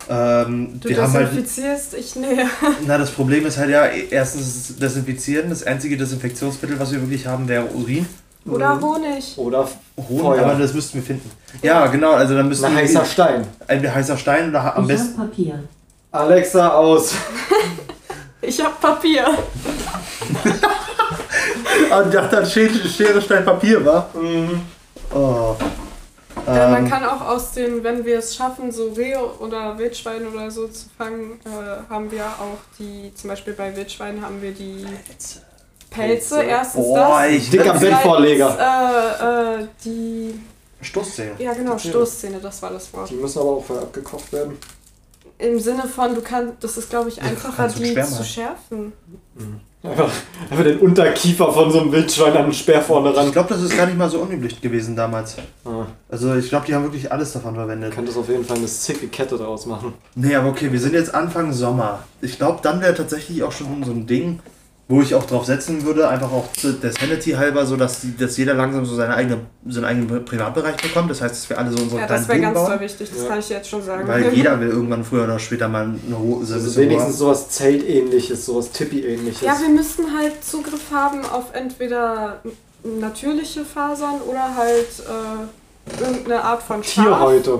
Ähm, Du wir haben halt. desinfizierst, ich nähe. Na, das Problem ist halt ja, erstens Desinfizieren. Das einzige Desinfektionsmittel, was wir wirklich haben, wäre Urin. Oder Mhm. Honig. Oder Hohn, Feuer. aber das müssten wir finden. Ja, genau, also dann müssten ein wir- heißer Stein. ein heißer Stein oder am ich besten. hab Papier. Alexa aus. Ich hab Papier. Ah, ich dachte, das Schere, Schere, Stein, Papier war. Oh. Ja, man Ähm, kann auch aus den, wenn wir es schaffen, so Rehe oder Wildschweine oder so zu fangen, äh, haben wir auch die, zum Beispiel bei Wildschweinen haben wir die Pelze. Erstens Boah, das. ich Dicker Und Bettvorleger. Äh, äh, die, Stoßzähne. ja genau, Stoßzähne, das war das Wort. Die müssen aber auch vorher abgekocht werden. Im Sinne von, du kannst, das ist glaube ich einfacher, du die zu schärfen. Einfach, einfach den Unterkiefer von so einem Wildschwein an den Speer vorne Ich ran. glaube, das ist gar nicht mal so unüblich gewesen damals. Ah, Also ich glaube, die haben wirklich alles davon verwendet. könntest auf jeden Fall eine sicke Kette draus machen. Nee, aber okay, wir sind jetzt Anfang Sommer. Ich glaube, dann wäre tatsächlich auch schon so ein Ding, wo ich auch drauf setzen würde, einfach auch der Sanity halber, so dass, die, dass jeder langsam so seine eigene, seinen eigenen Privatbereich bekommt. Das heißt, dass wir alle so unsere Ja, das kleinen wäre ganz bauen. toll wichtig, das Ja. kann ich dir jetzt schon sagen. Weil jeder will irgendwann früher oder später mal eine Hose. Also wenigstens sowas Zeltähnliches, sowas Tippi-ähnliches. Ja, wir müssten halt Zugriff haben auf entweder natürliche Fasern oder halt äh, irgendeine Art von Schaf. Tierhäute.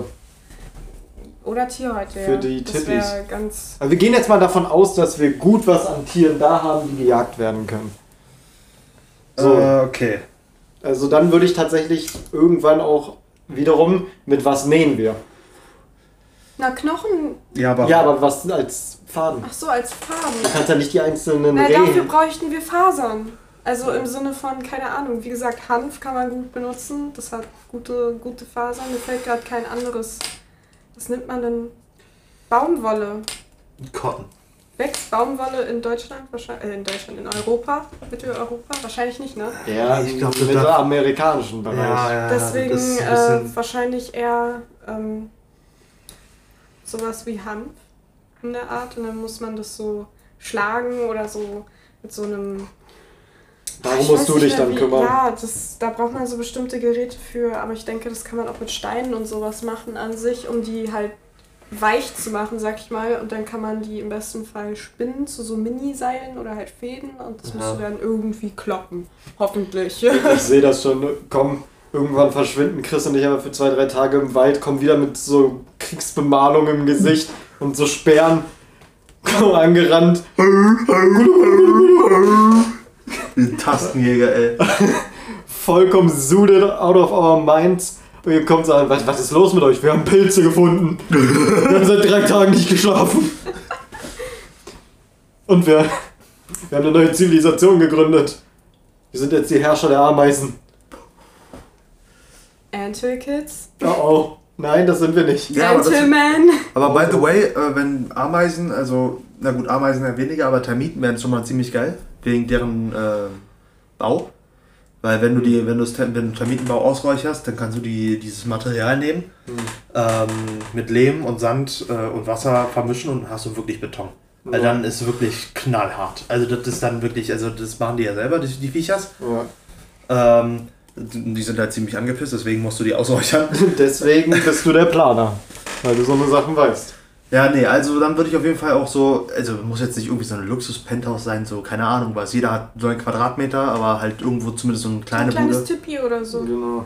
Oder Tierhäute, ja. Für die das Tippis. ganz... Aber wir gehen jetzt mal davon aus, dass wir gut was an Tieren da haben, die gejagt werden können. So. Äh, okay. Also dann würde ich tatsächlich irgendwann auch wiederum mit was nähen wir. Na, Knochen... Ja, aber, Ja, aber was als Faden? Ach so, als Farben. Du kannst ja nicht die einzelnen Na, dafür Rehen. bräuchten wir Fasern. Also im Sinne von, keine Ahnung, wie gesagt, Hanf kann man gut benutzen. Das hat gute, gute Fasern. Mir fällt gerade kein anderes. Was nimmt man denn? Baumwolle. Cotton. Wächst Baumwolle in Deutschland? Wahrscheinlich, äh, in Deutschland, in Europa? Mitteleuropa? Wahrscheinlich nicht, ne? Ja, Ich glaub, im mittelamerikanischen Bereich. ja, Deswegen das ist ein äh, wahrscheinlich eher ähm, sowas wie Hanf in der Art. Und dann muss man das so schlagen oder so mit so einem Darum musst du dich mehr, dann wie- kümmern. Ja, das, da braucht man so bestimmte Geräte für, aber ich denke, das kann man auch mit Steinen und sowas machen an sich, um die halt weich zu machen, sag ich mal. Und dann kann man die im besten Fall spinnen zu so Mini-Seilen oder halt Fäden und das Ja. musst du dann irgendwie kloppen. Hoffentlich. Ich sehe das schon. Komm, irgendwann verschwinden Chris und ich aber für zwei, drei Tage im Wald, kommen wieder mit so Kriegsbemalung im Gesicht und so Sperren. Kommen angerannt. Tastenjäger, ey. Vollkommen suited out of our minds. Und ihr kommt so an, was, was ist los mit euch? Wir haben Pilze gefunden. Wir haben seit drei Tagen nicht geschlafen. Und wir, wir haben eine neue Zivilisation gegründet. Wir sind jetzt die Herrscher der Ameisen. Antil Kids. Oh oh. Nein, das sind wir nicht. Ja, aber das-. Aber by the way, äh, wenn Ameisen, also, na gut, Ameisen ja weniger, aber Termiten wären schon mal ziemlich geil, wegen deren äh, Bau. Weil wenn du die, wenn du wenn du Termitenbau ausräucherst, dann kannst du die, dieses Material nehmen, ähm, mit Lehm und Sand äh, und Wasser vermischen und hast du wirklich Beton. Weil Ja. dann ist wirklich knallhart. Also das ist dann wirklich, also das machen die ja selber, die, die Viechers. Ja. Ähm, die sind halt ziemlich angepisst, deswegen musst du die ausräuchern. Deswegen bist du der Planer. Weil du so eine Sachen weißt. Ja, nee, also dann würde ich auf jeden Fall auch so, also muss jetzt nicht irgendwie so ein Luxus-Penthouse sein, so keine Ahnung was. Jeder hat so einen Quadratmeter, aber halt irgendwo zumindest so eine Ein kleine kleines Bude. Tippi oder so. Genau.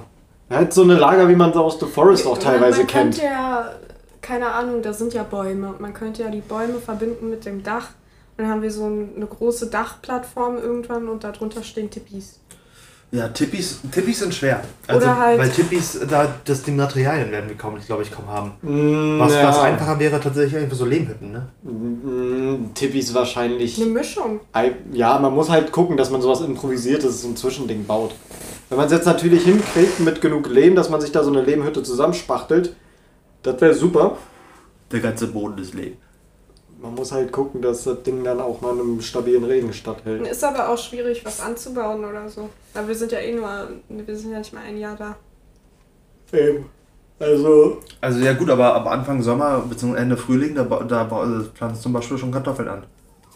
Er hat so eine Lager, wie man sie aus The Forest auch teilweise man kennt. könnte ja, keine Ahnung, da sind ja Bäume. Man könnte ja die Bäume verbinden mit dem Dach. Und dann haben wir so ein- eine große Dachplattform irgendwann und darunter stehen Tippis. Ja, Tippis, Tippis sind schwer. Also, Oder halt- Weil Tippis, da, das, die Materialien werden wir kaum, glaube ich, kaum haben. Mm, Was, ja. was einfacher wäre, tatsächlich einfach so Lehmhütten, ne? Mm, Tippis wahrscheinlich. Eine Mischung. Ja, man muss halt gucken, dass man sowas improvisiertes, so ein Zwischending baut. Wenn man es jetzt natürlich hinkriegt mit genug Lehm, dass man sich da so eine Lehmhütte zusammenspachtelt, das wäre super. Der ganze Boden ist Lehm. Man muss halt gucken, dass das Ding dann auch mal einem stabilen Regen standhält. Ist aber auch schwierig, was anzubauen oder so. Aber wir sind ja eh nur, wir sind ja nicht mal ein Jahr da. Eben. Also, Also ja gut, aber ab Anfang Sommer bzw. Ende Frühling, da, da äh, pflanzt zum Beispiel schon Kartoffeln an.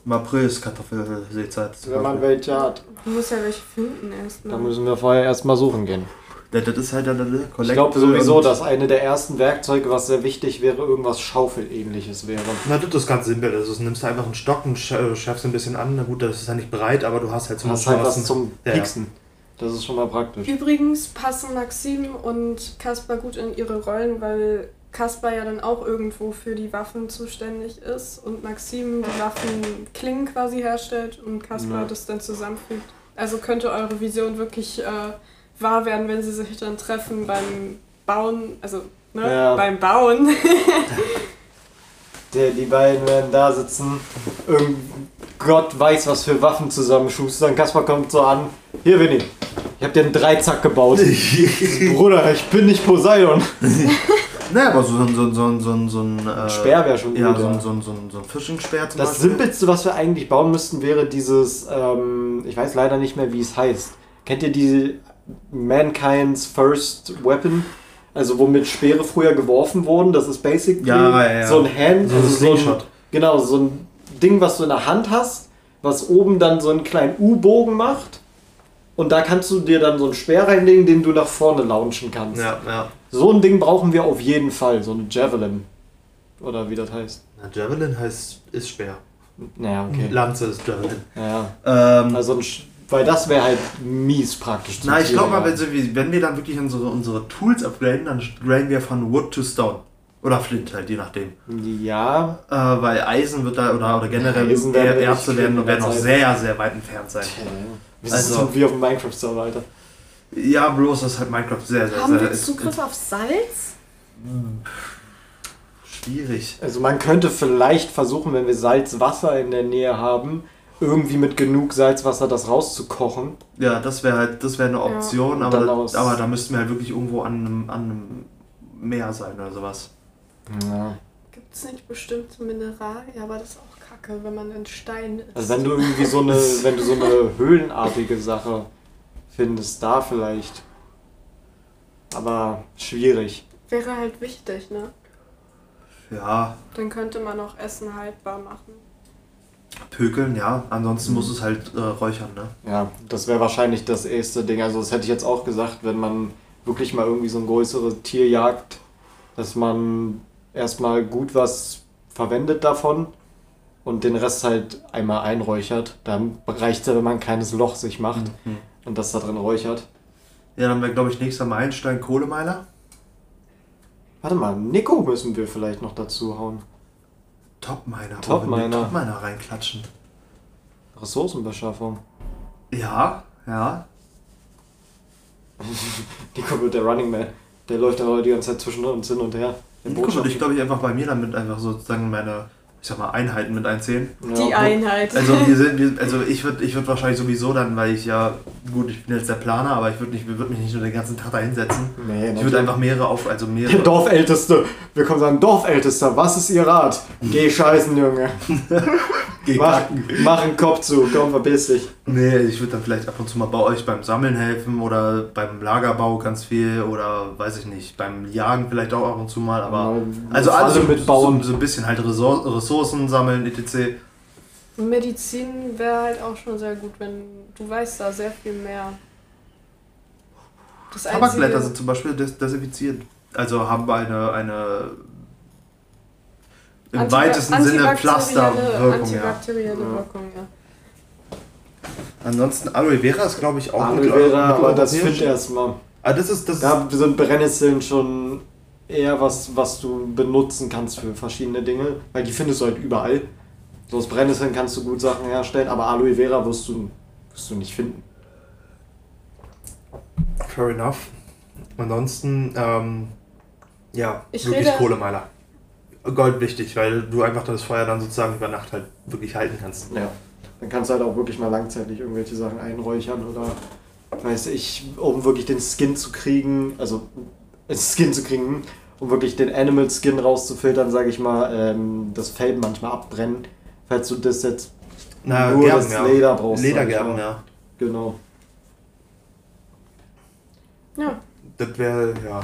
Im April ist Kartoffelseezeit. zum wenn man welche hat, Du musst ja welche finden erstmal. dann müssen wir vorher erstmal suchen gehen. Ja, das ist halt dann eine Ich Kollekte. glaube sowieso, dass eine der ersten Werkzeuge, was sehr wichtig wäre, irgendwas Schaufelähnliches wäre. Na, das ist ganz simpel. Also, du nimmst einfach einen Stock und sch- schärfst ein bisschen an. Na gut, das ist ja nicht breit, aber du hast halt Du zum hast halt was zum Ja, ja. Pieksen. Das ist schon mal praktisch. Übrigens passen Maxim und Kaspar gut in ihre Rollen, weil Kaspar ja dann auch irgendwo für die Waffen zuständig ist und Maxim die Waffenklingen quasi herstellt und Kaspar Ja. das dann zusammenfügt. Also könnte eure Vision wirklich äh, wahr werden, wenn sie sich dann treffen beim Bauen, also ne, Ja. beim Bauen. Der, die beiden werden da sitzen. Irgend Gott weiß, was für Waffen zusammenschustern. Kaspar kommt so an. Hier, Winnie. Ich hab dir einen Dreizack gebaut. Bruder, ich bin nicht Poseidon. Naja, aber so, ein- so, ein- so, ein- so, ein- so ein. Äh, Speer wäre schon Ja, gut. so ja. ein, so, ein, so, ein, so ein Fishing-Speer zum Das Beispiel. Simpelste, was wir eigentlich bauen müssten, wäre dieses, ähm, ich weiß leider nicht mehr, wie es heißt. Kennt ihr diese Mankind's First Weapon? Also womit Speere früher geworfen wurden, das ist basically Ja, ja, ja. so ein Hand, So ein also so ein, genau, so ein Ding, was du in der Hand hast, was oben dann so einen kleinen U-Bogen macht. Und da kannst du dir dann so einen Speer reinlegen, den du nach vorne launchen kannst. Ja, ja. So ein Ding brauchen wir auf jeden Fall, so eine Javelin. Oder wie das heißt. Na, Javelin heißt, ist Speer. Naja, okay. Lanze ist Javelin. Ja. Ähm, Also, ein Sch- weil das wäre halt mies praktisch. na, ich glaube mal, wenn, sie- wenn wir dann wirklich unsere, unsere Tools upgraden, dann graden wir von Wood to Stone. Oder Flint halt, je nachdem. Ja, Äh, weil Eisen wird da, oder, oder generell Eisen werden wir Erze nicht werden, werden noch derzeit. sehr, sehr weit entfernt sein. wir Also- sind wie auf dem Minecraft-Server, Alter. Ja, bloß ist halt Minecraft sehr, sehr, Haben sehr wir ist- Zugriff auf Salz? schwierig. Also man könnte vielleicht versuchen, wenn wir Salzwasser in der Nähe haben, irgendwie mit genug Salzwasser das rauszukochen. Ja, das wäre halt, das wäre eine Ja. Option, Und aber, da, aber da müssten wir halt wirklich irgendwo an einem, an einem Meer sein oder sowas. Ja. Gibt es nicht bestimmte Mineralien? Aber das ist auch kacke, wenn man in Stein ist. Also wenn du irgendwie so eine, wenn du so eine höhlenartige Sache findest, da vielleicht. Aber schwierig. Wäre halt wichtig, ne? Ja, Dann könnte man auch Essen haltbar machen. Pökeln, ja. Ansonsten muss es halt äh, räuchern, ne? Ja, das wäre wahrscheinlich das erste Ding. Also das hätte ich jetzt auch gesagt, wenn man wirklich mal irgendwie so ein größeres Tier jagt, dass man erstmal gut was verwendet davon und den Rest halt einmal einräuchert. Dann reicht es ja, wenn man ein kleines Loch sich macht Mhm. und das da drin räuchert. Ja, dann wäre, glaube ich, nächster Meilenstein Kohlemeiler. Warte mal, Nico müssen wir vielleicht noch dazu hauen. Topminer. Topminer. Oh, Topminer reinklatschen. Ressourcenbeschaffung. Ja, ja. Nico wird der Running Man. Der läuft aber die ganze Zeit zwischen uns hin und her. Nico würde ich, glaube ich, einfach bei mir damit einfach sozusagen meine, ich sag mal, Einheiten mit einzählen. Ja, Die gut. Einheit. Also wir sind, wir, also ich würde ich würd wahrscheinlich sowieso dann, weil ich ja, gut, ich bin jetzt der Planer, aber ich würde nicht, würd mich nicht nur den ganzen Tag da hinsetzen. Nee, Ich würde einfach mehrere auf, also Der mehrere. Dorfälteste. Wir kommen sagen, Dorfältester, was ist Ihr Rat? Geh scheißen, Junge. Mach, mach einen Kopf zu, komm, verpiss dich. Nee, ich würde dann vielleicht ab und zu mal bei euch beim Sammeln helfen oder beim Lagerbau ganz viel oder weiß ich nicht, beim Jagen vielleicht auch ab und zu mal, aber Ja, also Falle alles so, mitbauen. so, so ein bisschen halt Ressour- Ressourcen sammeln, etc. Medizin wäre halt auch schon sehr gut, wenn du weißt da sehr viel mehr. Das Tabakblätter sind zum Beispiel des desinfiziert. Also haben eine, eine im Antiba- weitesten Sinne Pflasterwirkung, ja. Antibakterielle Ja. Wirkung, ja. Ansonsten Aloe Vera ist glaube ich auch Aloe Vera, aber das find erstmal. Ah, das ist das Da sind Brennnesseln schon eher was, was du benutzen kannst für verschiedene Dinge, weil die findest du halt überall. So aus Brennnesseln kannst du gut Sachen herstellen, aber Aloe Vera wirst du, wirst du nicht finden. Fair enough. Ansonsten, ähm, ja, Ich wirklich Kohlemeiler. Gold wichtig, weil du einfach das Feuer dann sozusagen über Nacht halt wirklich halten kannst. Ja. Dann kannst du halt auch wirklich mal langzeitig irgendwelche Sachen einräuchern oder weiß ich, um wirklich den Skin zu kriegen, also äh, Skin zu kriegen, um wirklich den Animal Skin rauszufiltern, sage ich mal, ähm, das Fell manchmal abbrennen, falls du das jetzt Na, nur Gerben, das ja. Leder brauchst. Ledergerben, ja. Genau. Ja. Das wäre, ja.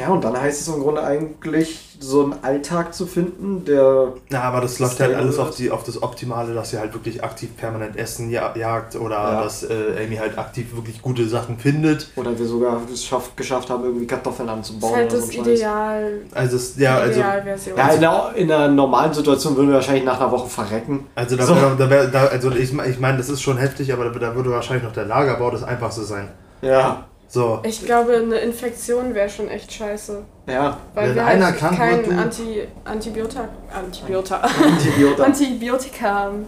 Ja, und dann heißt es im Grunde eigentlich, so einen Alltag zu finden, der Na, aber das läuft Das halt alles auf, die, auf das Optimale, dass sie halt wirklich aktiv permanent Essen ja, jagt oder Ja. dass äh, Amy halt aktiv wirklich gute Sachen findet. oder wir sogar es schafft, geschafft haben, irgendwie Kartoffeln Das anzubauen. ist halt oder das. Ideal, Also, es- ja, also. Ja, in einer, in einer normalen Situation würden wir wahrscheinlich nach einer Woche verrecken. also, da, So. wär, da, wär, da also ich, ich meine, das ist schon heftig, aber da, da würde wahrscheinlich noch der Lagerbau das einfachste sein. Ja. So, ich glaube, eine Infektion wäre schon echt scheiße. Ja. Weil Wenn wir einer halt krank kein wird, Anti, Antibiotika, Antibiotika, Antibiotika. Antibiotika haben.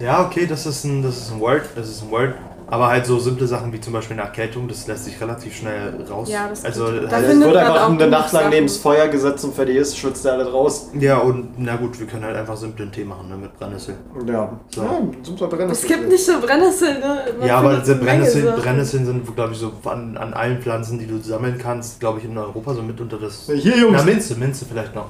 ja, okay, das ist ein, das ist ein Word, das ist ein Word. Aber halt so simple Sachen wie zum Beispiel eine Erkältung, das lässt sich relativ schnell raus. Ja, das also, halt, Da Es findet wird einfach eine Nacht lang neben das Feuer gesetzt und fertig ist, schützt er alles raus. ja, und na gut, wir können halt einfach simplen Tee machen ne, mit Brennnessel. Ja. So. Ja, Brennnessel. Es gibt nicht so Brennnesseln, ne? Man ja, aber diese Brennnesseln, Sachen. Brennnesseln sind, glaube ich, so an, an allen Pflanzen, die du sammeln kannst, glaube ich, in Europa so mitunter das. Hier, Jungs. Na, Minze, Minze vielleicht noch.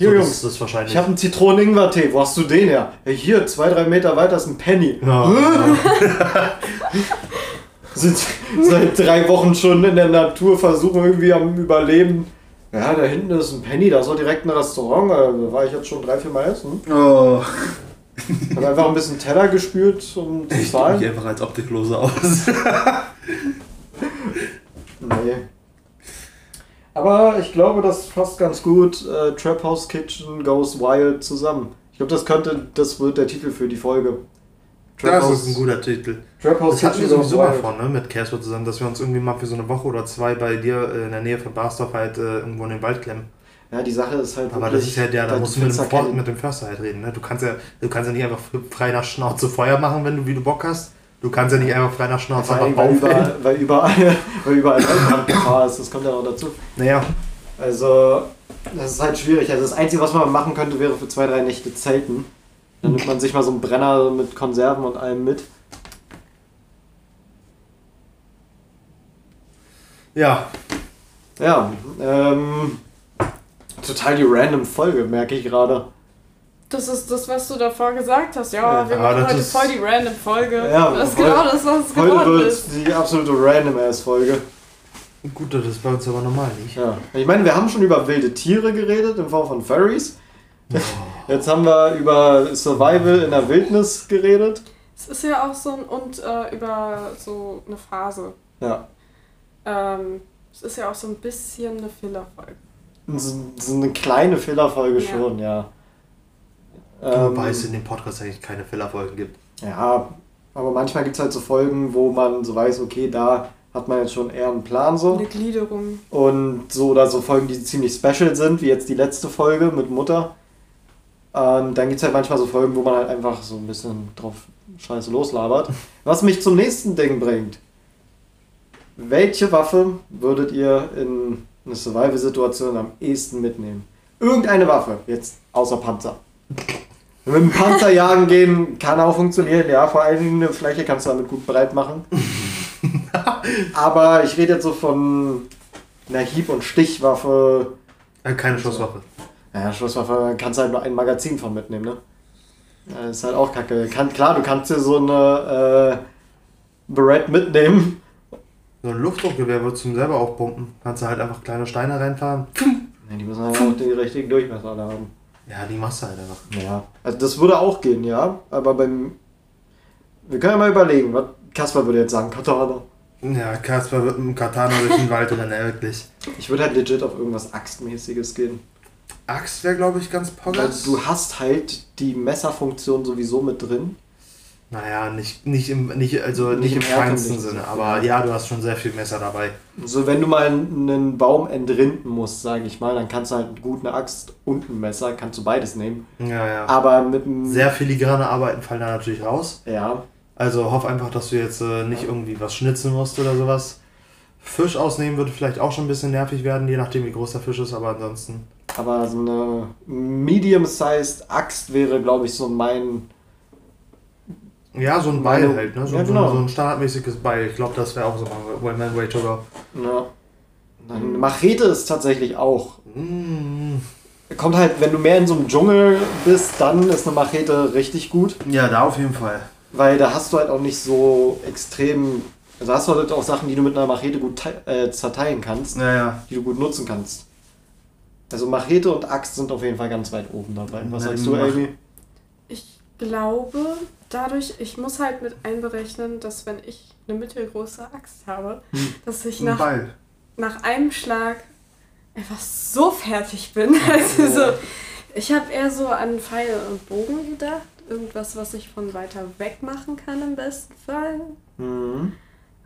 Hier, so, Jungs. Das, das wahrscheinlich. Ich habe einen Zitronen-Ingwer-Tee. Wo hast du den her? Hey, hier, zwei, drei Meter weiter ist ein Penny. ja, ja. Sind seit drei Wochen schon in der Natur, versuchen irgendwie am Überleben. Ja, da hinten ist ein Penny, da ist auch direkt ein Restaurant. äh, Da war ich jetzt schon drei, vier Mal essen. Oh. Hab einfach ein bisschen Teller gespült, um zu Ich zahlen. einfach als Obdachlose aus. Nee. Aber ich glaube, das passt ganz gut. Äh, Trap House Kitchen Goes Wild zusammen. Ich glaube, das könnte, das wird der Titel für die Folge. Trap Das ist ein guter Titel. Trap House Das hatten wir sowieso mal vor, ne, mit Casper zusammen, dass wir uns irgendwie mal für so eine Woche oder zwei bei dir äh, in der Nähe von Barsdorf halt äh, irgendwo in den Wald klemmen. Ja, die Sache ist halt Aber das ist halt ja, da du musst du mit dem, mit dem Förster halt reden, ne? Du kannst ja, du kannst ja nicht einfach frei nach Schnauze Feuer machen, wenn du wie du Bock hast. Du kannst ja nicht einfach frei nach Schnauze weil bauen. überall, weil überall, weil überall Waldbrandgefahr ist, das kommt ja noch dazu. Naja, Also, das ist halt schwierig. Also, das Einzige, was man machen könnte, wäre für zwei, drei Nächte zelten. Dann nimmt man sich mal so einen Brenner mit Konserven und allem mit. ja, Ja, ähm, total die random Folge, merke ich gerade. Das ist das, was du davor gesagt hast. Ja, Ja, wir machen heute ist- voll die random Folge. Ja, das ist heute- genau das, was es Heute geworden wird ist. die absolute Random-Ass-Folge. gut, das ist bei uns aber normal nicht. Ja. Ich meine, wir haben schon über wilde Tiere geredet, in Form von Furries. Jetzt haben wir über Survival in der Wildnis geredet. Es ist ja auch so ein, und äh, über so eine Phase. Ja. Ähm, es ist ja auch so ein bisschen eine Filler-Folge. So, so eine kleine Fehlerfolge Ja. schon, ja. Ähm, Wobei es in dem Podcast eigentlich keine Fillerfolgen gibt. Ja, aber manchmal gibt es halt so Folgen, wo man so weiß, okay, da hat man jetzt schon eher einen Plan so. Eine Gliederung. Und so oder so Folgen, die ziemlich special sind, wie jetzt die letzte Folge mit Mutter. Und dann gibt es halt manchmal so Folgen, wo man halt einfach so ein bisschen drauf scheiße loslabert. Was mich zum nächsten Ding bringt. Welche Waffe würdet ihr in eine Survival-Situation am ehesten mitnehmen? Irgendeine Waffe, jetzt außer Panzer. Mit dem Panzer jagen gehen kann auch funktionieren, ja, vor allen Dingen eine Fläche kannst du damit gut breit machen. Aber ich rede jetzt so von einer Hieb- und Stichwaffe. Äh, keine Schusswaffe. Ja, Schusswaffe kannst du halt nur ein Magazin von mitnehmen, ne? Ja, ist halt auch kacke. Kann, klar, du kannst dir so eine äh, Barrett mitnehmen. So ein Luftdruckgewehr würdest du selber aufpumpen. Kannst du halt einfach kleine Steine reinfahren. Ne, die müssen halt auch den richtigen Durchmesser alle haben. Ja, die machst du halt einfach. Ja. Also das würde auch gehen, ja. Aber beim. Wir können ja mal überlegen, was Kasper würde jetzt sagen, Katana. Ja, Kasper wird mit dem Katana durch den Wald oder ne, wirklich. Ich würde halt legit auf irgendwas Axtmäßiges gehen. Axt wäre, glaube ich, ganz poggers. du hast halt die Messerfunktion sowieso mit drin. Naja, nicht, nicht im, nicht, also Nicht nicht, im im feinsten Sinne, aber ja. ja, du hast schon sehr viel Messer dabei. So, wenn du mal einen Baum entrinden musst, sage ich mal, dann kannst du halt gut eine Axt und ein Messer, kannst du beides nehmen. Ja, ja. Aber mit einem. Sehr filigrane Arbeiten fallen da natürlich raus. Ja. Also hoff einfach, dass du jetzt äh, nicht irgendwie was schnitzen musst oder sowas. Fisch ausnehmen würde vielleicht auch schon ein bisschen nervig werden, je nachdem wie groß der Fisch ist, aber ansonsten. Aber so eine medium-sized Axt wäre, glaube ich, so mein. Ja, so ein Beil Meine- halt, ne? So, Ja, so- genau. so ein standardmäßiges Beil. Ich glaube, das wäre auch so Way to go. Ja. Eine Machete ist tatsächlich auch. Mm. Kommt halt, wenn du mehr in so einem Dschungel bist, dann ist eine Machete richtig gut. Ja, da auf jeden Fall. Weil da hast du halt auch nicht so extrem. Also hast du halt auch Sachen, die du mit einer Machete gut äh, zerteilen kannst, Naja. die du gut nutzen kannst. Also Machete und Axt sind auf jeden Fall ganz weit oben dabei. Was Na, sagst du, Amy? Ich glaube, dadurch, ich muss halt mit einberechnen, dass wenn ich eine mittelgroße Axt habe, Hm. dass ich Ein nach, Beil. nach einem Schlag einfach so fertig bin. Also so, ich habe eher so an Pfeil und Bogen gedacht. Irgendwas, was ich von weiter weg machen kann im besten Fall. Mhm.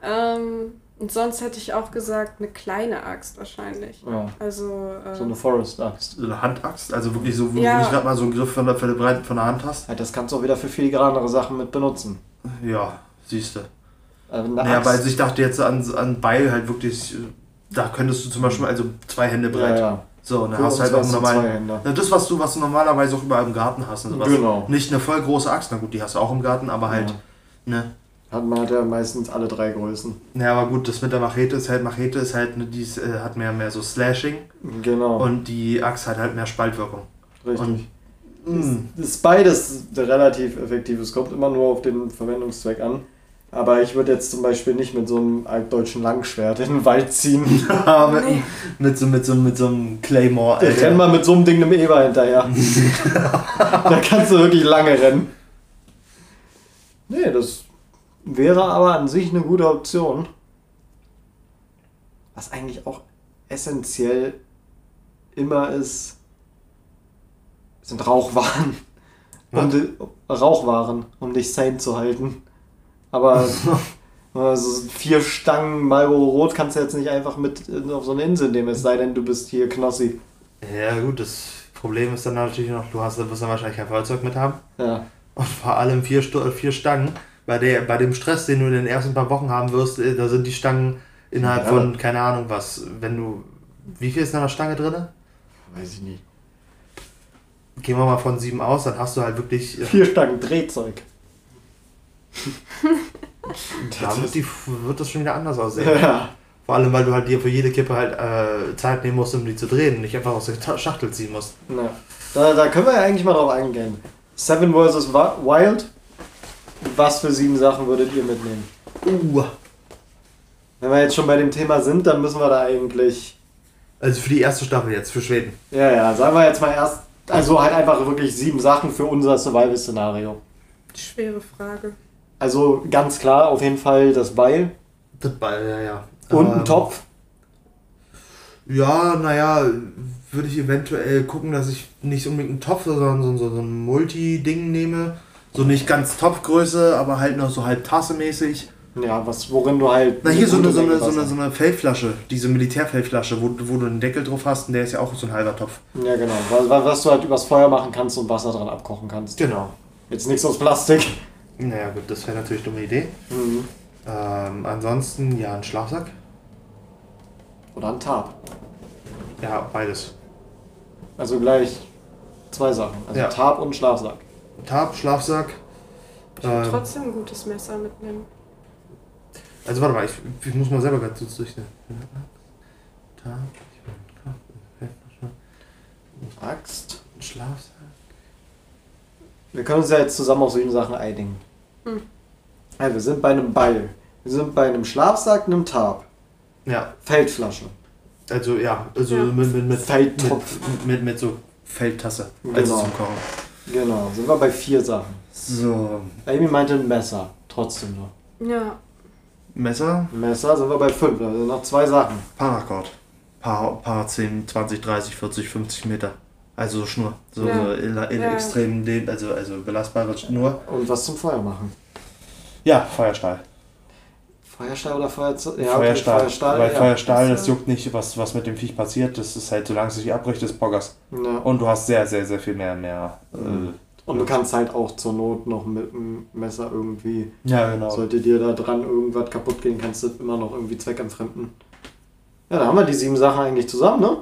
Ähm, und sonst hätte ich auch gesagt, eine kleine Axt wahrscheinlich. Ja, Also, äh, so eine Forest-Axt. So eine Handaxt, also wirklich so, wo Ja. du nicht gerade mal so einen Griff von der, von der Hand hast. Ja, das kannst du auch wieder für filigranere Sachen mit benutzen. Ja, siehst du. Äh, eine Naja, Axt- weil also ich dachte jetzt an, an Beil halt wirklich, äh, da könntest du zum Beispiel also zwei Hände breit. ja, ja. So, und dann hast du halt auch normal. Das, was du, was du normalerweise auch überall im Garten hast. Also was, Genau. Nicht eine voll große Axt, na gut, die hast du auch im Garten, aber halt, Ja. ne. Hat man hat ja meistens alle drei Größen. Ja, aber gut, das mit der Machete ist halt, Machete ist halt, ne, die ist, äh, hat mehr, mehr so Slashing Genau. und die Axt hat halt mehr Spaltwirkung. richtig. Und, mm, Es ist beides relativ effektiv. Es kommt immer nur auf den Verwendungszweck an. Aber ich würde jetzt zum Beispiel nicht mit so einem altdeutschen Langschwert in den Wald ziehen. Mit, Nee. mit, so, mit, so, mit so einem Claymore. Ich renn mal mit so einem Ding einem Eber hinterher. da kannst du wirklich lange rennen. Nee, das wäre aber an sich eine gute Option. Was eigentlich auch essentiell immer ist, sind Rauchwaren. Um Was? di- Rauchwaren, um dich sane zu halten. Aber also vier Stangen Marlboro Rot kannst du jetzt nicht einfach mit in- auf so eine Insel nehmen, es sei denn, du bist hier Knossi. Ja, gut, das Problem ist dann natürlich noch, du hast, wirst dann wahrscheinlich kein Feuerzeug mit haben. Ja. Und vor allem vier, vier Stangen. Bei, der, bei dem Stress, den du in den ersten paar Wochen haben wirst, äh, da sind die Stangen innerhalb Ja. von, keine Ahnung was, wenn du. Wie viel ist in einer Stange drin? Weiß ich nicht. Gehen wir mal von sieben aus, dann hast du halt wirklich. äh, Vier Stangen Drehzeug. Da wird, die, wird das schon wieder anders aussehen. Ja. Vor allem, weil du halt dir für jede Kippe halt äh, Zeit nehmen musst, um die zu drehen und nicht einfach aus der Schachtel ziehen musst. Na, da, da können wir ja eigentlich mal drauf eingehen. Seven vs. Wild. Was für sieben Sachen würdet ihr mitnehmen? Uh. Wenn wir jetzt schon bei dem Thema sind, dann müssen wir da eigentlich. Also für die erste Staffel jetzt, für Schweden. Ja, ja, sagen wir jetzt mal erst. Also halt einfach wirklich sieben Sachen für unser Survival-Szenario. schwere Frage. Also ganz klar, auf jeden Fall das Beil Das Ball, ja, ja. und Ähm, ein Topf. Ja, naja, würde ich eventuell gucken, dass ich nicht unbedingt einen Topf, sondern so, so, so ein Multi-Ding nehme. So nicht ganz Topfgröße, aber halt noch so halb Tasse-mäßig. Ja, was, worin du halt. Na, hier so eine, so, eine, so, eine, so eine Feldflasche, diese Militärfeldflasche, wo, wo du einen Deckel drauf hast und der ist ja auch so ein halber Topf. Ja, genau. Was, was du halt übers Feuer machen kannst und Wasser dran abkochen kannst. Genau. Jetzt nichts aus Plastik. Naja, gut, das wäre natürlich eine dumme Idee. Mhm. Ähm, ansonsten, ja, ein Schlafsack. Oder ein Tarp. Ja, beides. Also gleich zwei Sachen. Also Ja. Tarp und Schlafsack. Tarp, Schlafsack. Ich würde Ähm, trotzdem ein gutes Messer mitnehmen. also warte mal, ich, ich muss mal selber ganz kurz durchnehmen. Tarp, Axt. Schlafsack. Wir können uns ja jetzt zusammen auf solchen Sachen einigen. Hm. Also wir sind bei einem Beil. Wir sind bei einem Schlafsack, einem Tarp. Ja, Feldflasche. also ja, also Ja. mit, mit, mit, Feldtopf. mit, mit, mit so Feldtasse. Also Genau. zum Kochen. Genau, sind wir bei vier Sachen. So, Amy meinte ein Messer. Trotzdem noch. Ja, Messer, Messer sind wir bei fünf. Also noch zwei Sachen. Paracord. Paar, paar 10, 20, 30, 40, 50 Meter. Also so Schnur. So, Ja. so in, in Ja. extrem, also, also belastbare Schnur. Und was zum Feuer machen. Ja, Feuerstahl. Feuerstahl oder Feuerzeug? Ja, Feuerstahl. Feuerstahl. Weil ja. Feuerstahl, das juckt nicht, was, was mit dem Viech passiert. Das ist halt, solange es sich abbricht, ist Poggers. Ja. Und du hast sehr, sehr, sehr viel mehr, mehr Mhm. äh, Und du kannst halt auch zur Not noch mit dem Messer irgendwie, Ja, genau. sollte dir da dran irgendwas kaputt gehen, kannst du immer noch irgendwie zweckentfremden. Ja, da haben wir die sieben Sachen eigentlich zusammen, ne?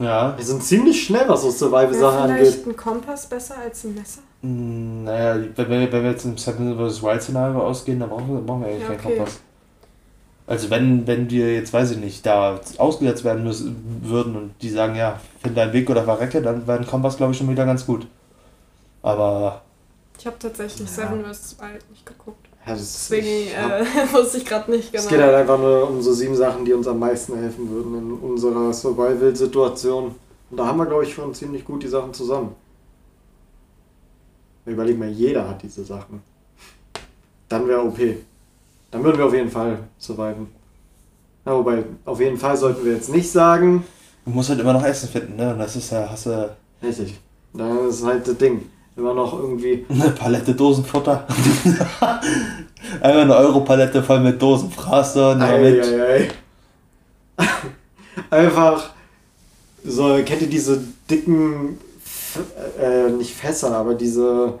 Ja. Wir sind ziemlich schnell, was so Survival-Sachen angeht. vielleicht ein Kompass besser als ein Messer? Mm, Naja, wenn wir, wenn wir jetzt im Seven vs. Wild Szenario ausgehen, dann brauchen wir, brauchen wir eigentlich Ja, keinen okay. Kompass. Also wenn, wenn wir jetzt, weiß ich nicht, da ausgesetzt werden müssen, würden und die sagen, ja, finde deinen Weg oder verrecke, dann wäre ein Kompass, glaube ich, schon wieder ganz gut. Aber Ich habe tatsächlich Ja. Seven vs. Wild nicht geguckt. Ja, Deswegen ich hab- äh, wusste ich gerade nicht genau. Es geht halt einfach nur um so sieben Sachen, die uns am meisten helfen würden in unserer Survival-Situation. Und da haben wir, glaube ich, schon ziemlich gut die Sachen zusammen. Überleg mal, jeder hat diese Sachen. Dann wäre OP. Dann würden wir auf jeden Fall surviven. Ja, wobei, auf jeden Fall sollten wir jetzt nicht sagen. du musst halt immer noch Essen finden, ne? Und das ist ja, hast du Richtig. Dann ist halt das Ding. Immer noch irgendwie. eine Palette Dosenfutter. Einmal eine Euro-Palette voll mit Dosenfraß und Ei, ei, ei. Einfach so, kennt ihr diese dicken, äh, nicht Fässer, aber diese,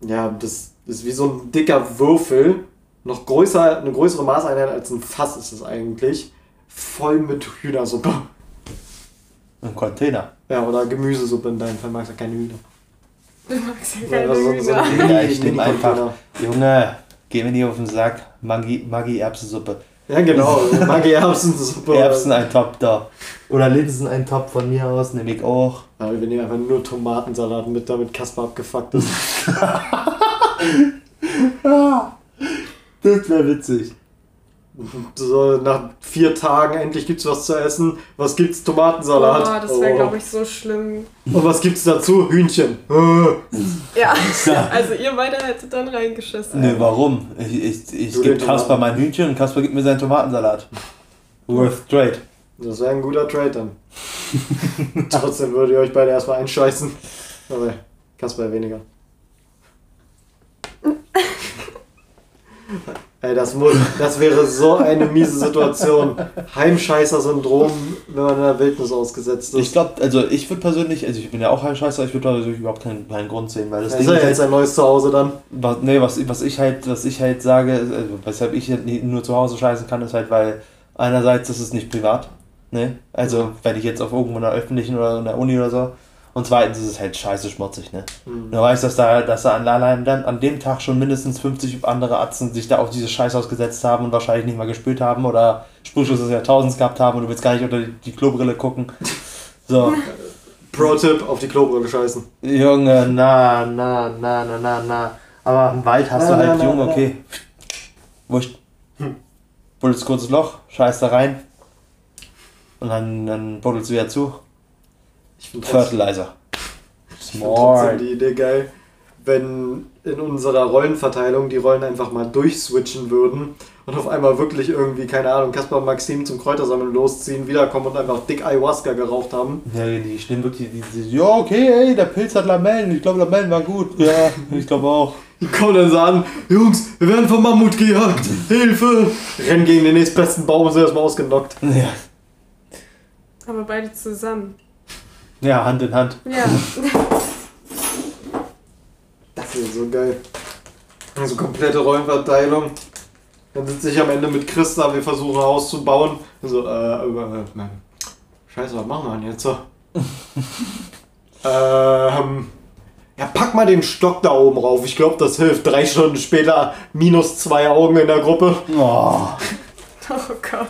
ja, das ist wie so ein dicker Würfel, noch größer, eine größere Maßeinheit als ein Fass ist es eigentlich, voll mit Hühnersuppe. Ein Container. Ja, oder Gemüsesuppe in deinem Fall, magst du keine Hühner. Du magst ja Ja, keine so- so Hühner. ein Ja, ich nehm Mini-Container. Junge, geh mir nicht auf den Sack. Maggi, Maggi Erbsensuppe. Ja, genau, Maggi Erbsensuppe. Erbsen ein Top da. Oder Linsen ein Top von mir aus, nehme ich auch. Aber wir nehmen einfach nur Tomatensalat mit, damit Kasper abgefuckt ist. Das wäre witzig. So, nach vier Tagen endlich gibt's was zu essen. Was gibt's? Tomatensalat. Oh, das wäre, Oh. glaube ich, so schlimm. Und was gibt's dazu? Hühnchen. Äh. Ja, also ihr beide hättet dann reingeschissen. Ne, warum? Ich, ich, ich gebe Kasper mein Hühnchen und Kasper gibt mir seinen Tomatensalat. Worth trade. Das wäre ein guter Trade dann. Trotzdem würdet ihr euch beide erstmal einscheißen. Aber Kasper weniger. Ey, das, muss, das wäre so eine miese Situation. Heimscheißer-Syndrom, wenn man in der Wildnis ausgesetzt ist. Ich glaube, also ich würde persönlich, also ich bin ja auch ein Scheißer, ich würde da also überhaupt keinen, keinen Grund sehen, weil das Das Ding ist ja ist jetzt halt, ein neues Zuhause dann. was, nee, was, was ich halt, was ich halt sage, also weshalb ich halt nur zu Hause scheißen kann, ist halt, weil einerseits ist es nicht privat, ne, also wenn ich jetzt auf irgendwo in der öffentlichen oder in der Uni oder so, und zweitens ist es halt scheiße schmutzig, ne. Hm. Du weißt, dass da, dass da an, an dem Tag schon mindestens 50 andere Atzen sich da auf dieses Scheiß ausgesetzt haben und wahrscheinlich nicht mal gespült haben oder Sprühschuss des Jahrtausends gehabt haben und du willst gar nicht unter die, die Klobrille gucken. So, Pro-Tipp, auf die Klobrille scheißen. Junge, na, na, na, na, na, na. Aber im Wald hast Na, du halt, na, Junge, na. okay. Wurscht. Buddelst kurzes Loch, scheißt da rein. Und dann, dann buddelst du wieder zu. Ich finde trotzdem, Fertilizer. ich trotzdem die Idee geil, wenn in unserer Rollenverteilung die Rollen einfach mal durchswitchen würden und auf einmal wirklich irgendwie, keine Ahnung, Kaspar und Maxim zum Kräutersammeln losziehen, wiederkommen und einfach dick Ayahuasca geraucht haben. Ja, die stehen wirklich, die, die, ja, okay, ey, der Pilz hat Lamellen. Ich glaube, Lamellen war gut. Ja, ich glaube auch. Die kommen dann so an, Jungs, wir werden vom Mammut gejagt, Hilfe! Rennen gegen den nächstbesten Baum und sind erstmal ausgenockt. Ja. Aber beide zusammen. Ja, Hand in Hand. Ja. Das wäre so geil. Also komplette Rollenverteilung. Dann sitze ich am Ende mit Chris da, wir versuchen ein Haus zu bauen. Und so, äh, äh, äh, Scheiße, was machen wir denn jetzt so? ähm, ja, pack mal den Stock da oben rauf. Ich glaube, das hilft. Drei Stunden später minus zwei Augen in der Gruppe. Oh. Oh Gott.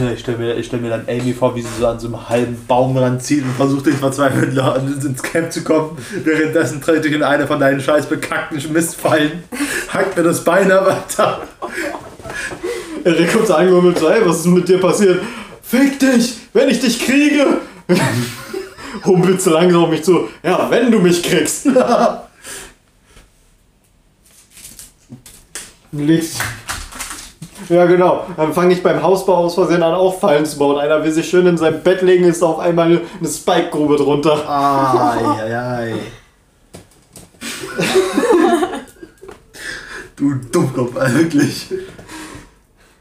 Ja, ich stelle mir, stell mir dann Amy vor, wie sie so an so einem halben Baum ranzieht und versucht, den verzweifelten Laden ins Camp zu kommen. Währenddessen trete ich in eine von deinen scheiß bekackten Mistfallen, hackt mir das Bein Alter. Erik kommt so angehummelt, so, hey, was ist mit dir passiert? Fick dich, wenn ich dich kriege! Humpelt so langsam auf mich zu. Ja, wenn du mich kriegst. Liegst. Ja, genau. Dann fange ich beim Hausbau aus Versehen an, auch Fallen zu bauen. Einer will sich schön in sein Bett legen, ist auf einmal eine Spike-Grube drunter. Ai, ai, ai. Du Dummkopf, wirklich.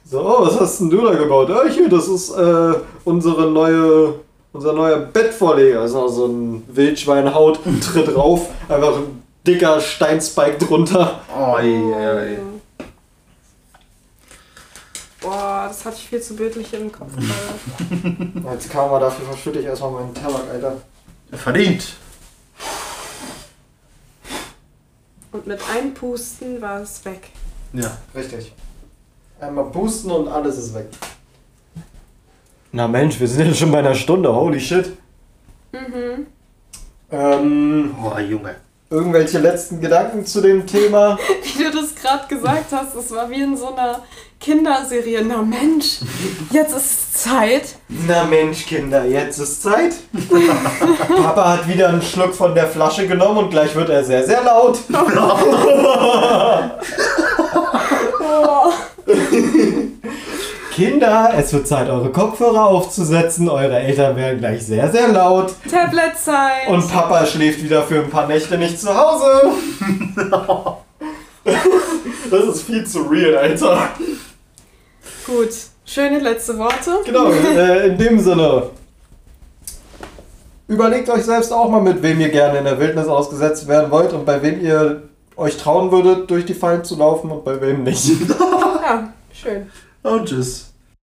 So, was hast denn du da gebaut? Ja, hier, das ist äh, unsere neue Unser neuer Bettvorleger ist noch so ein Wildschweinhaut, tritt rauf, einfach ein dicker Steinspike drunter. Oh, ey, ey. Boah, das hatte ich viel zu bildlich im Kopf. Als Karma dafür verschütte ich erstmal meinen Tabak, Alter. Verdient. Und mit einem Pusten war es weg. Ja. Richtig. Einmal pusten und alles ist weg. Na Mensch, wir sind jetzt schon bei einer Stunde, holy shit. Mhm. Ähm, Oh, Junge. Irgendwelche letzten Gedanken zu dem Thema? Wie du das gerade gesagt hast, das war wie in so einer Kinderserie. Na Mensch, jetzt ist es Zeit. Na Mensch, Kinder, jetzt ist Zeit. Papa hat wieder einen Schluck von der Flasche genommen und gleich wird er sehr, sehr laut. Kinder, es wird Zeit, eure Kopfhörer aufzusetzen. Eure Eltern werden gleich sehr, sehr laut. Tablet-Zeit. Und Papa schläft wieder für ein paar Nächte nicht zu Hause. Das ist viel zu real, Alter. Gut, schöne letzte Worte. Genau, äh, in dem Sinne. Überlegt euch selbst auch mal, mit wem ihr gerne in der Wildnis ausgesetzt werden wollt und bei wem ihr euch trauen würdet, durch die Fallen zu laufen und bei wem nicht. Ja, schön. Und tschüss.